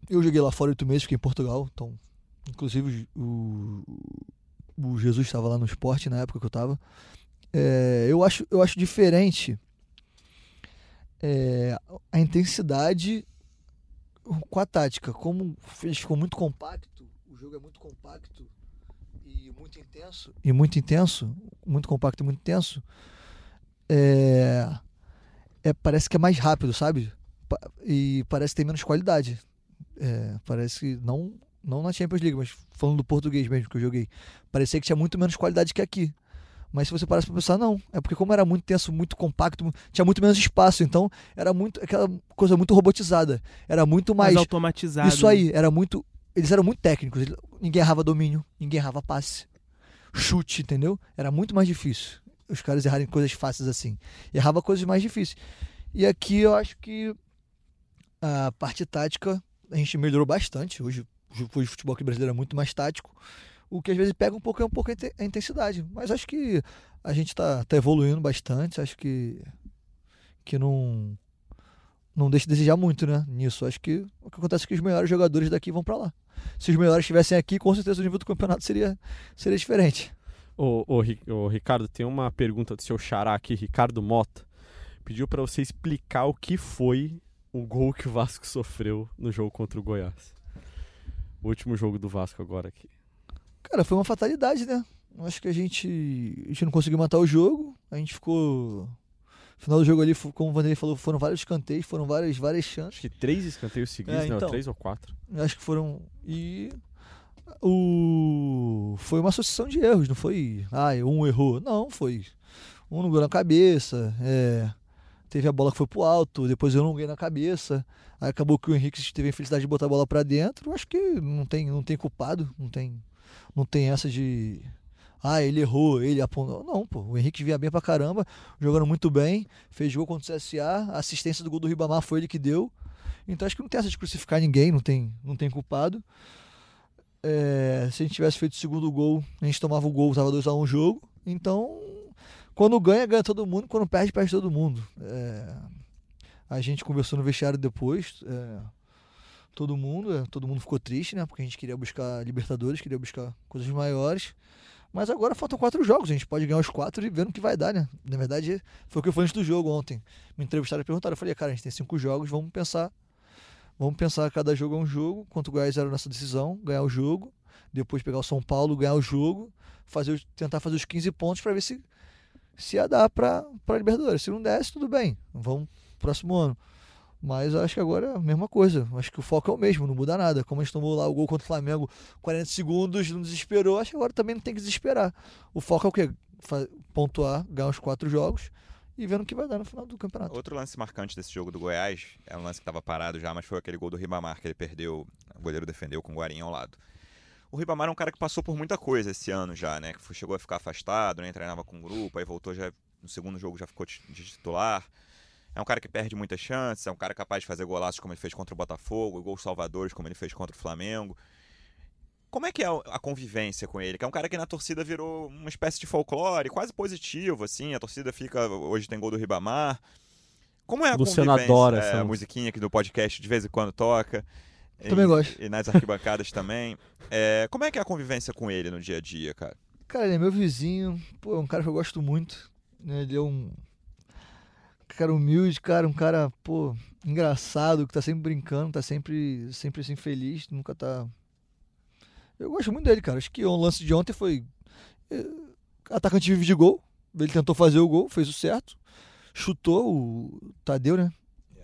eu joguei lá fora oito meses, fiquei em Portugal. Então, inclusive, o, o Jesus estava lá no esporte na época que eu estava. eu, acho, eu acho diferente é, a intensidade com a tática. Como eles ficou muito compacto, o jogo é muito compacto e muito intenso. E muito intenso, muito compacto e muito intenso. É, é, parece que é mais rápido, sabe? E parece ter menos qualidade. É, parece que não, não na Champions League, mas falando do português mesmo que eu joguei. Parecia que tinha muito menos qualidade que aqui. Mas se você parasse pra pensar, não. É porque como era muito tenso, muito compacto, tinha muito menos espaço. Então era muito aquela coisa muito robotizada. Era muito Mais, mais. automatizado. Isso aí, era muito. Eles eram muito técnicos. Ninguém errava domínio, ninguém errava passe. Chute, entendeu? Era muito mais difícil. Os caras errarem coisas fáceis assim. Errava coisas mais difíceis. E aqui eu acho que a parte tática a gente melhorou bastante. Hoje o futebol aqui brasileiro é muito mais tático. O que às vezes pega um pouco é um pouco a inte- a intensidade. Mas acho que a gente tá, tá evoluindo bastante. Acho que, que não, não deixa de desejar muito, né? Nisso. Acho que o que acontece é que os melhores jogadores daqui vão para lá. Se os melhores estivessem aqui, com certeza o nível do campeonato seria, seria diferente. Ô, ô, ô, Ricardo, tem uma pergunta do seu xará aqui, Ricardo Mota. Pediu pra você explicar o que foi o gol que o Vasco sofreu no jogo contra o Goiás. O último jogo do Vasco agora aqui. Cara, foi uma fatalidade, né? Acho que a gente, a gente não conseguiu matar o jogo. A gente ficou. No final do jogo ali, como o Vanderlei falou, foram vários escanteios, foram várias, várias chances. Acho que três escanteios seguidos, É, não, então. três ou quatro. Acho que foram. E. O. Foi uma sucessão de erros, não foi. Ah, um errou. Não, foi. Um não na cabeça. É, teve a bola que foi pro alto, depois eu não ganhei na cabeça. Aí acabou que o Henrique teve a infelicidade de botar a bola pra dentro. Eu acho que não tem, não tem culpado, não tem, não tem essa de. Ah, ele errou, ele apontou. Não, pô. O Henrique vinha bem pra caramba, jogando muito bem, fez gol contra o CSA, a assistência do gol do Ribamar foi ele que deu. Então acho que não tem essa de crucificar ninguém, não tem, não tem culpado. É, se a gente tivesse feito o segundo gol, a gente tomava o gol, tava 2x1 o jogo. Então, quando ganha, ganha todo mundo, quando perde, perde todo mundo. É, a gente conversou no vestiário depois, é, todo mundo, é, todo mundo ficou triste, né? Porque a gente queria buscar Libertadores, queria buscar coisas maiores. Mas agora faltam quatro jogos, a gente pode ganhar os quatro e ver no que vai dar, né? Na verdade, foi o que eu falei antes do jogo ontem. Me entrevistaram e perguntaram, eu falei, cara, a gente tem cinco jogos, vamos pensar. Vamos pensar cada jogo é um jogo, quanto o Goiás era nossa decisão, ganhar o jogo, depois pegar o São Paulo, ganhar o jogo, fazer, tentar fazer os 15 pontos para ver se se ia dar para para Libertadores. Se não desse, tudo bem. Vamos próximo ano. Mas acho que agora é a mesma coisa. Acho que o foco é o mesmo, não muda nada. Como a gente tomou lá o gol contra o Flamengo, 40 segundos, não desesperou, acho que agora também não tem que desesperar. O foco é o quê? Pontuar, ganhar os quatro jogos e vendo o que vai dar no final do campeonato. Outro lance marcante desse jogo do Goiás, é um lance que estava parado já, mas foi aquele gol do Ribamar, que ele perdeu, o goleiro defendeu com o Guarinha ao lado. O Ribamar é um cara que passou por muita coisa esse ano já, né? Que chegou a ficar afastado, nem treinava com o grupo, aí voltou já no segundo jogo já ficou de titular. É um cara que perde muitas chances, é um cara capaz de fazer golaços como ele fez contra o Botafogo, gols salvadores como ele fez contra o Flamengo. Como é que é a convivência com ele? Que é um cara que na torcida virou uma espécie de folclore, quase positivo, assim. A torcida fica. Hoje tem gol do Ribamar. Como é a Luciano convivência? adora é, essa a musiquinha aqui do podcast de vez em quando toca. Também E- gosto. E nas arquibancadas também. É, como é que é a convivência com ele no dia a dia, cara? Cara, ele é meu vizinho, pô, é um cara que eu gosto muito. né? Ele é um cara humilde, cara, um cara, pô, engraçado, que tá sempre brincando, tá sempre, sempre assim, feliz, nunca tá. Eu gosto muito dele, cara. Acho que o lance de ontem foi. eh, Atacante vive de gol. Ele tentou fazer o gol, fez o certo. Chutou o Tadeu, né?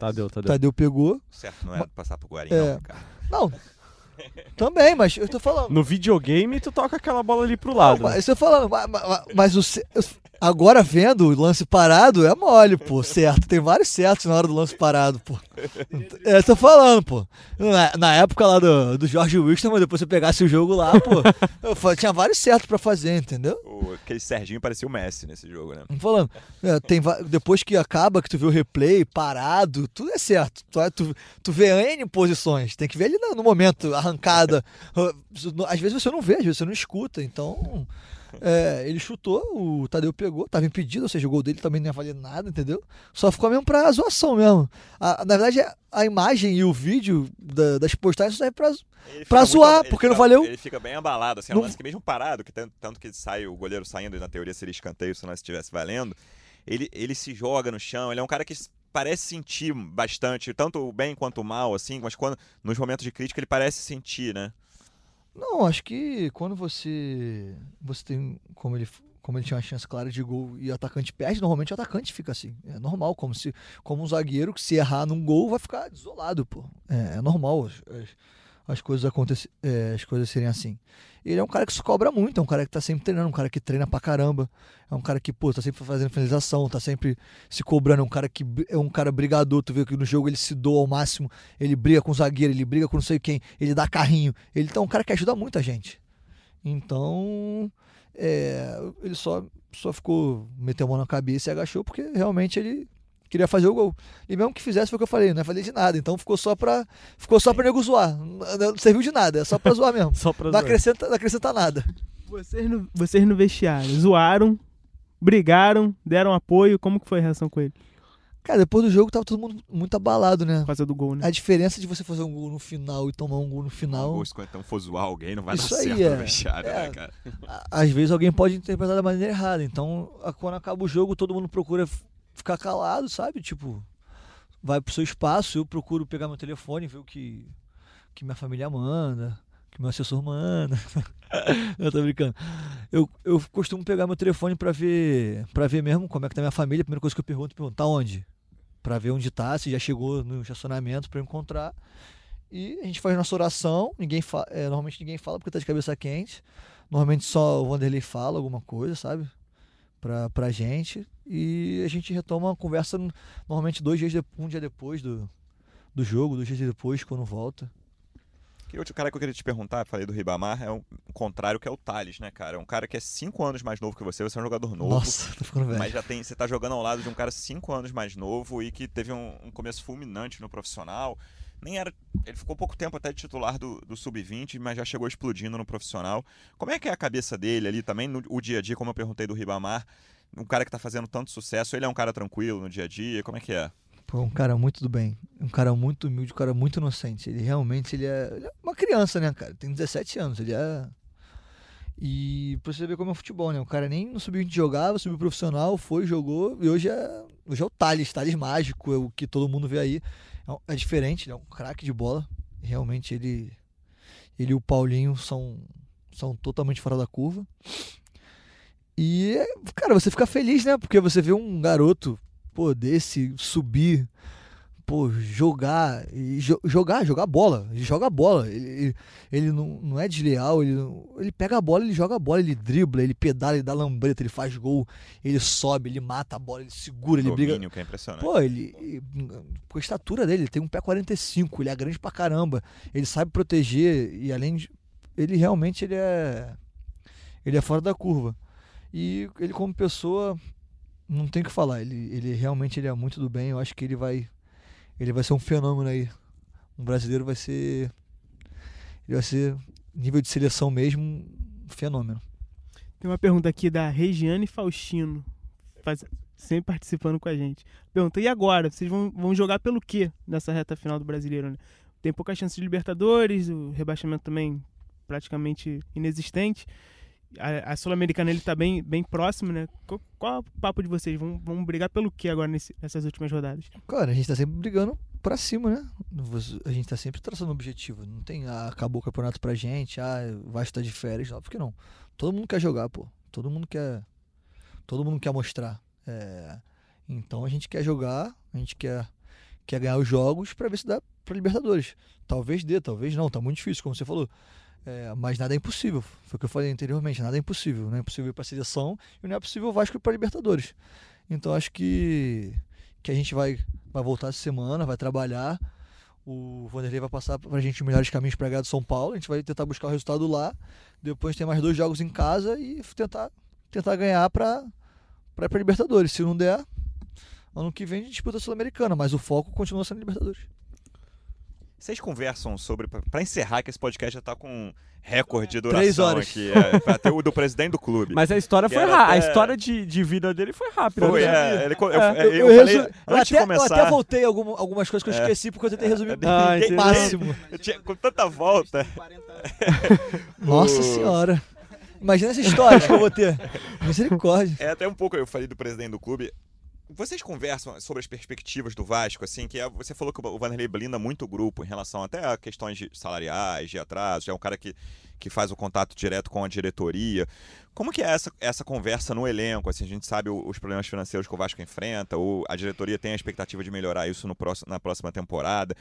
Tadeu, Tadeu. Tadeu pegou. Certo, não era passar por Guarinha, É. não, cara. Não. Também, mas eu tô falando. No videogame, tu toca aquela bola ali pro lado. Não, mas isso eu falando, mas, mas- mas o ce- agora vendo o lance parado é mole, pô, certo. Tem vários certos na hora do lance parado, pô. É, eu tô falando, pô. Na, na época lá do, do Jorge Wilson, mas depois você pegasse o jogo lá, pô, eu tinha vários certos pra fazer, entendeu? O, aquele Serginho parecia o Messi nesse jogo, né? Tô falando, é, tem, depois que acaba, que tu vê o replay, parado, tudo é certo. Tu, tu, tu vê N posições, tem que ver ali no, no momento, arrancada. Às vezes você não vê, às vezes você não escuta, então. é, ele chutou, o Tadeu pegou, tava impedido, ou seja, o gol dele também não ia valer nada, entendeu? Só ficou mesmo pra zoação mesmo. A- na verdade, a, imagem e o vídeo da- das postagens serve pra. Pra zoar, ele porque não fica- valeu. Ele fica bem abalado, assim, é um Não- lance que mesmo parado, que tanto, tanto que sai o goleiro saindo na teoria seria escanteio se o lance estivesse valendo, ele, ele se joga no chão, ele é um cara que parece sentir bastante, tanto o bem quanto o mal, assim, mas quando nos momentos de crítica ele parece sentir, né? Não, acho que quando você. Você tem. Como ele, como ele tinha uma chance clara de gol e o atacante perde, normalmente o atacante fica assim. É normal, como se como um zagueiro que se errar num gol vai ficar desolado, pô. É, é normal as coisas acontecer, é, as coisas serem assim. Ele é um cara que se cobra muito, é um cara que tá sempre treinando, um cara que treina pra caramba. É um cara que, pô, tá sempre fazendo finalização, tá sempre se cobrando, é um cara que é um cara brigador, tu vê que no jogo ele se doa ao máximo, ele briga com o zagueiro, ele briga com não sei quem, ele dá carrinho. Ele tá um cara que ajuda muita gente. Então, é, ele só, só ficou, meteu a mão na cabeça e agachou porque realmente ele queria fazer o gol. E mesmo que fizesse foi o que eu falei, não ia fazer de nada. Então ficou só pra, ficou só pra nego zoar. Não, serviu de nada, é só pra zoar mesmo. Só pra Não zoar. acrescenta, não acrescenta nada. Vocês no, vocês no vestiário zoaram, brigaram, deram apoio. Como que foi a reação com ele? Cara, depois do jogo tava todo mundo muito abalado, né? Por causa do gol, né? A diferença de você fazer um gol no final e tomar um gol no final. Ou se então for zoar alguém, não vai Isso dar aí, certo é. no vestiário, É. né, cara? às vezes alguém pode interpretar da maneira errada. Então, quando acaba o jogo, todo mundo procura ficar calado, sabe? Tipo, vai pro seu espaço, eu procuro pegar meu telefone, ver o que, que minha família manda, que meu assessor manda. eu tô brincando. Eu, eu costumo pegar meu telefone pra ver para ver mesmo como é que tá minha família. A primeira coisa que eu pergunto, pergunto, tá onde? Pra ver onde tá, se já chegou no estacionamento eu encontrar. E a gente faz nossa oração, ninguém fa é, normalmente ninguém fala porque tá de cabeça quente. Normalmente só o Vanderlei fala alguma coisa, sabe? Pra, pra gente. E a gente retoma a conversa normalmente dois dias depois, um dia depois do, do jogo, dois dias depois, quando volta. E outro cara que eu queria te perguntar, falei do Ribamar, é um contrário que é o Thales, né, cara? É um cara que é cinco anos mais novo que você, você é um jogador novo. Nossa, tô ficando velho. Mas já tem, você tá jogando ao lado de um cara cinco anos mais novo e que teve um, um começo fulminante no profissional. Nem era. Ele ficou pouco tempo até de titular do, do Sub-20, mas já chegou explodindo no profissional. Como é que é a cabeça dele ali também, no o dia a dia, como eu perguntei do Ribamar? Um cara que tá fazendo tanto sucesso, ele é um cara tranquilo no dia a dia, como é que é? Pô, um cara muito do bem. Um cara muito humilde, um cara muito inocente. Ele realmente ele é, ele é uma criança, né, cara? Tem 17 anos. Ele é. E pra você ver como é o futebol, né? O cara nem no sub-20 jogava, subiu profissional, foi, jogou, e hoje é, hoje é o Thales, Thales mágico, é o que todo mundo vê aí. É, é diferente, é um craque de bola. Realmente ele, ele e o Paulinho são, são totalmente fora da curva. E, cara, você fica feliz, né? Porque você vê um garoto, pô, desse subir, pô, jogar, e jo- jogar, jogar bola. Ele joga bola. Ele, ele, ele não, não é desleal, ele, ele pega a bola, ele joga a bola, ele dribla, ele pedala, ele dá lambreta, ele faz gol, ele sobe, ele mata a bola, ele segura, ele briga. Que é impressionante. Pô, ele. Com a estatura dele, ele tem um pé 45, ele é grande pra caramba. Ele sabe proteger e além de. Ele realmente ele é. Ele é fora da curva. E ele como pessoa, não tem o que falar. Ele, ele realmente ele é muito do bem. Eu acho que ele vai. Ele vai ser um fenômeno aí. Um brasileiro vai ser. Ele vai ser, nível de seleção mesmo, um fenômeno. Tem uma pergunta aqui da Regiane Faustino, faz- sempre participando com a gente. Pergunta, e agora? Vocês vão, vão jogar pelo quê nessa reta final do Brasileiro? Né? Tem pouca chance de Libertadores, o rebaixamento também praticamente inexistente. A, a Sul-Americana ele tá bem, bem próximo, né? Qual, qual é o papo de vocês? Vão, vão brigar pelo quê agora nesse- nessas últimas rodadas? Cara, a gente tá sempre brigando pra cima, né? A gente tá sempre traçando um objetivo. Não tem, ah, acabou o campeonato pra gente, ah, vai estar de férias. Não, por que não? Todo mundo quer jogar, pô. Todo mundo quer. Todo mundo quer mostrar. É, então a gente quer jogar, a gente quer, quer ganhar os jogos pra ver se dá pra Libertadores. Talvez dê, talvez não. Tá muito difícil, como você falou. É, mas nada é impossível. Foi o que eu falei anteriormente. Nada é impossível. Não é impossível ir pra seleção e não é possível o Vasco ir pra Libertadores. Então acho que, que a gente vai, vai voltar essa semana, vai trabalhar. O Vanderlei vai passar pra gente os melhores caminhos para ganhar São Paulo. A gente vai tentar buscar o resultado lá. Depois tem mais dois jogos em casa e tentar, tentar ganhar para para ir pra Libertadores. Se não der, ano que vem a disputa a Sul-Americana, mas o foco continua sendo Libertadores. Vocês conversam sobre. pra- Pra encerrar, que esse podcast já tá com recorde de duração Três horas. aqui. É, pra ter o do presidente do clube. Mas a história Que foi rápida. até- A história de, de vida dele foi rápida. Foi, né? é, ele eu, É, eu, eu, falei, resu- eu antes de até, eu começar. até voltei algum- algumas coisas que eu É. esqueci porque eu tentei resumir Ah, bem máximo. eu tinha- com tanta volta. Nossa senhora. Imagina essa história que eu vou ter. Misericórdia. É até um pouco, eu falei do presidente do clube. Vocês conversam sobre as perspectivas do Vasco, assim, que é- você falou que o Vanderlei blinda muito o grupo em relação até a questões de salariais, de atrasos, é um cara que, que faz o contato direto com a diretoria. Como que é essa, essa conversa no elenco? Assim, a gente sabe os problemas financeiros que o Vasco enfrenta, ou a diretoria tem a expectativa de melhorar isso no próximo, na próxima temporada.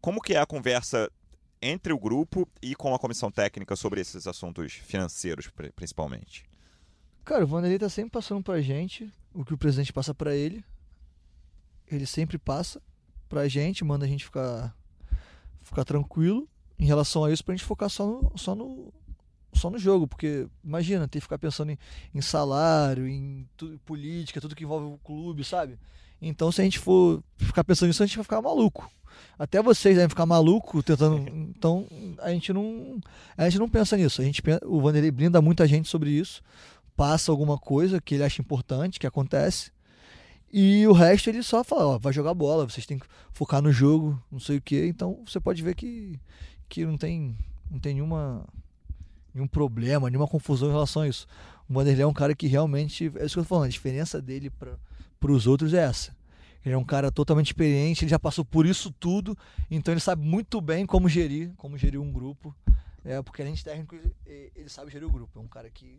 Como que é a conversa entre o grupo e com a comissão técnica sobre esses assuntos financeiros, pri- principalmente? Cara, o Vanderlei tá sempre passando pra gente o que o presidente passa pra ele. Ele sempre passa pra gente, manda a gente ficar, ficar tranquilo em relação a isso pra gente focar só no, só no, só no jogo. Porque imagina, ter que ficar pensando em, em salário, em tu- política, tudo que envolve o clube, sabe? Então se a gente for ficar pensando nisso, a gente vai ficar maluco. Até vocês devem ficar maluco tentando. Então a gente não. A gente não pensa nisso. A gente, o Vanderlei blinda muita gente sobre isso passa alguma coisa que ele acha importante, que acontece. E o resto ele só fala, ó, vai jogar bola, vocês têm que focar no jogo, não sei o quê. Então você pode ver que, que não tem, não tem nenhuma, nenhum problema, nenhuma confusão em relação a isso. O Vanderlei é um cara que realmente, é isso que eu tô falando, a diferença dele para os outros é essa. Ele é um cara totalmente experiente, ele já passou por isso tudo, então ele sabe muito bem como gerir, como gerir um grupo. É, porque além de técnico, ele sabe gerir o grupo. É um cara que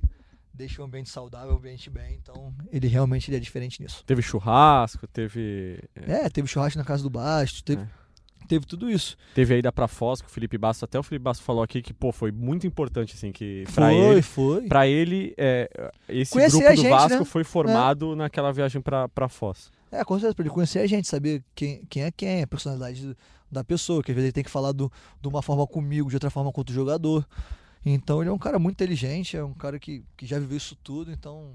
deixa o ambiente saudável, o ambiente bem, então ele realmente ele é diferente nisso. Teve churrasco, teve. É, teve churrasco na casa do Basto, teve, É. teve tudo isso. Teve a ida pra Foz, que o Felipe Bastos, até o Felipe Bastos falou aqui que, pô, foi muito importante, assim, que pra foi, ele. foi. Pra ele, é, esse Conhecer grupo do gente, Vasco né? foi formado naquela viagem pra, pra Foz. É, com certeza, pra ele conhecer a gente, saber quem, quem é quem, a personalidade da pessoa, que às vezes ele tem que falar do, de uma forma comigo, de outra forma com outro jogador. Então ele é um cara muito inteligente, é um cara que, que já viveu isso tudo, então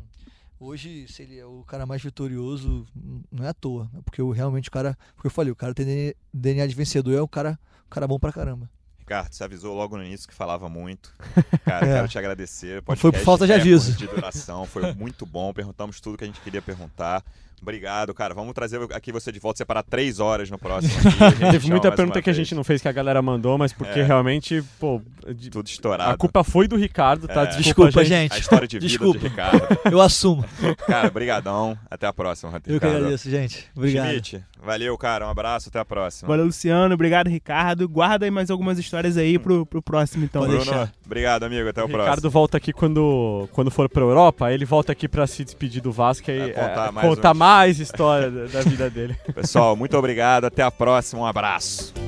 hoje, se ele é o cara mais vitorioso, não é à toa. É porque eu, realmente o cara, porque eu falei, o cara tem DNA de vencedor, é um cara, um cara bom pra caramba. Ricardo, você avisou logo no início que falava muito. Cara, É. quero te agradecer. Não foi por Podcast falta de recorde aviso. De duração, foi muito bom. Perguntamos tudo que a gente queria perguntar. Obrigado, cara. Vamos trazer aqui você de volta, separar três horas no próximo. Teve muita pergunta que a gente não fez que a galera mandou, mas porque É. realmente, pô, de- Tudo estourado. a culpa foi do Ricardo, tá? É. Desculpa, Desculpa, gente. A história de vida Desculpa. de Ricardo. Eu assumo. Cara, brigadão. Até a próxima, Eu que Ricardo. agradeço, gente. Obrigado. Schmidt, valeu, cara. Um abraço, até a próxima. Valeu, Luciano. Obrigado, Ricardo. Guarda aí mais algumas histórias aí pro, pro próximo, então. Bruno, deixar. obrigado, amigo. Até o, O Ricardo próximo. volta aqui quando, quando for pra Europa, ele volta aqui pra se despedir do Vasco e Vai contar é, mais contar mais história da, da vida dele. Pessoal, muito obrigado. Até a próxima. Um abraço.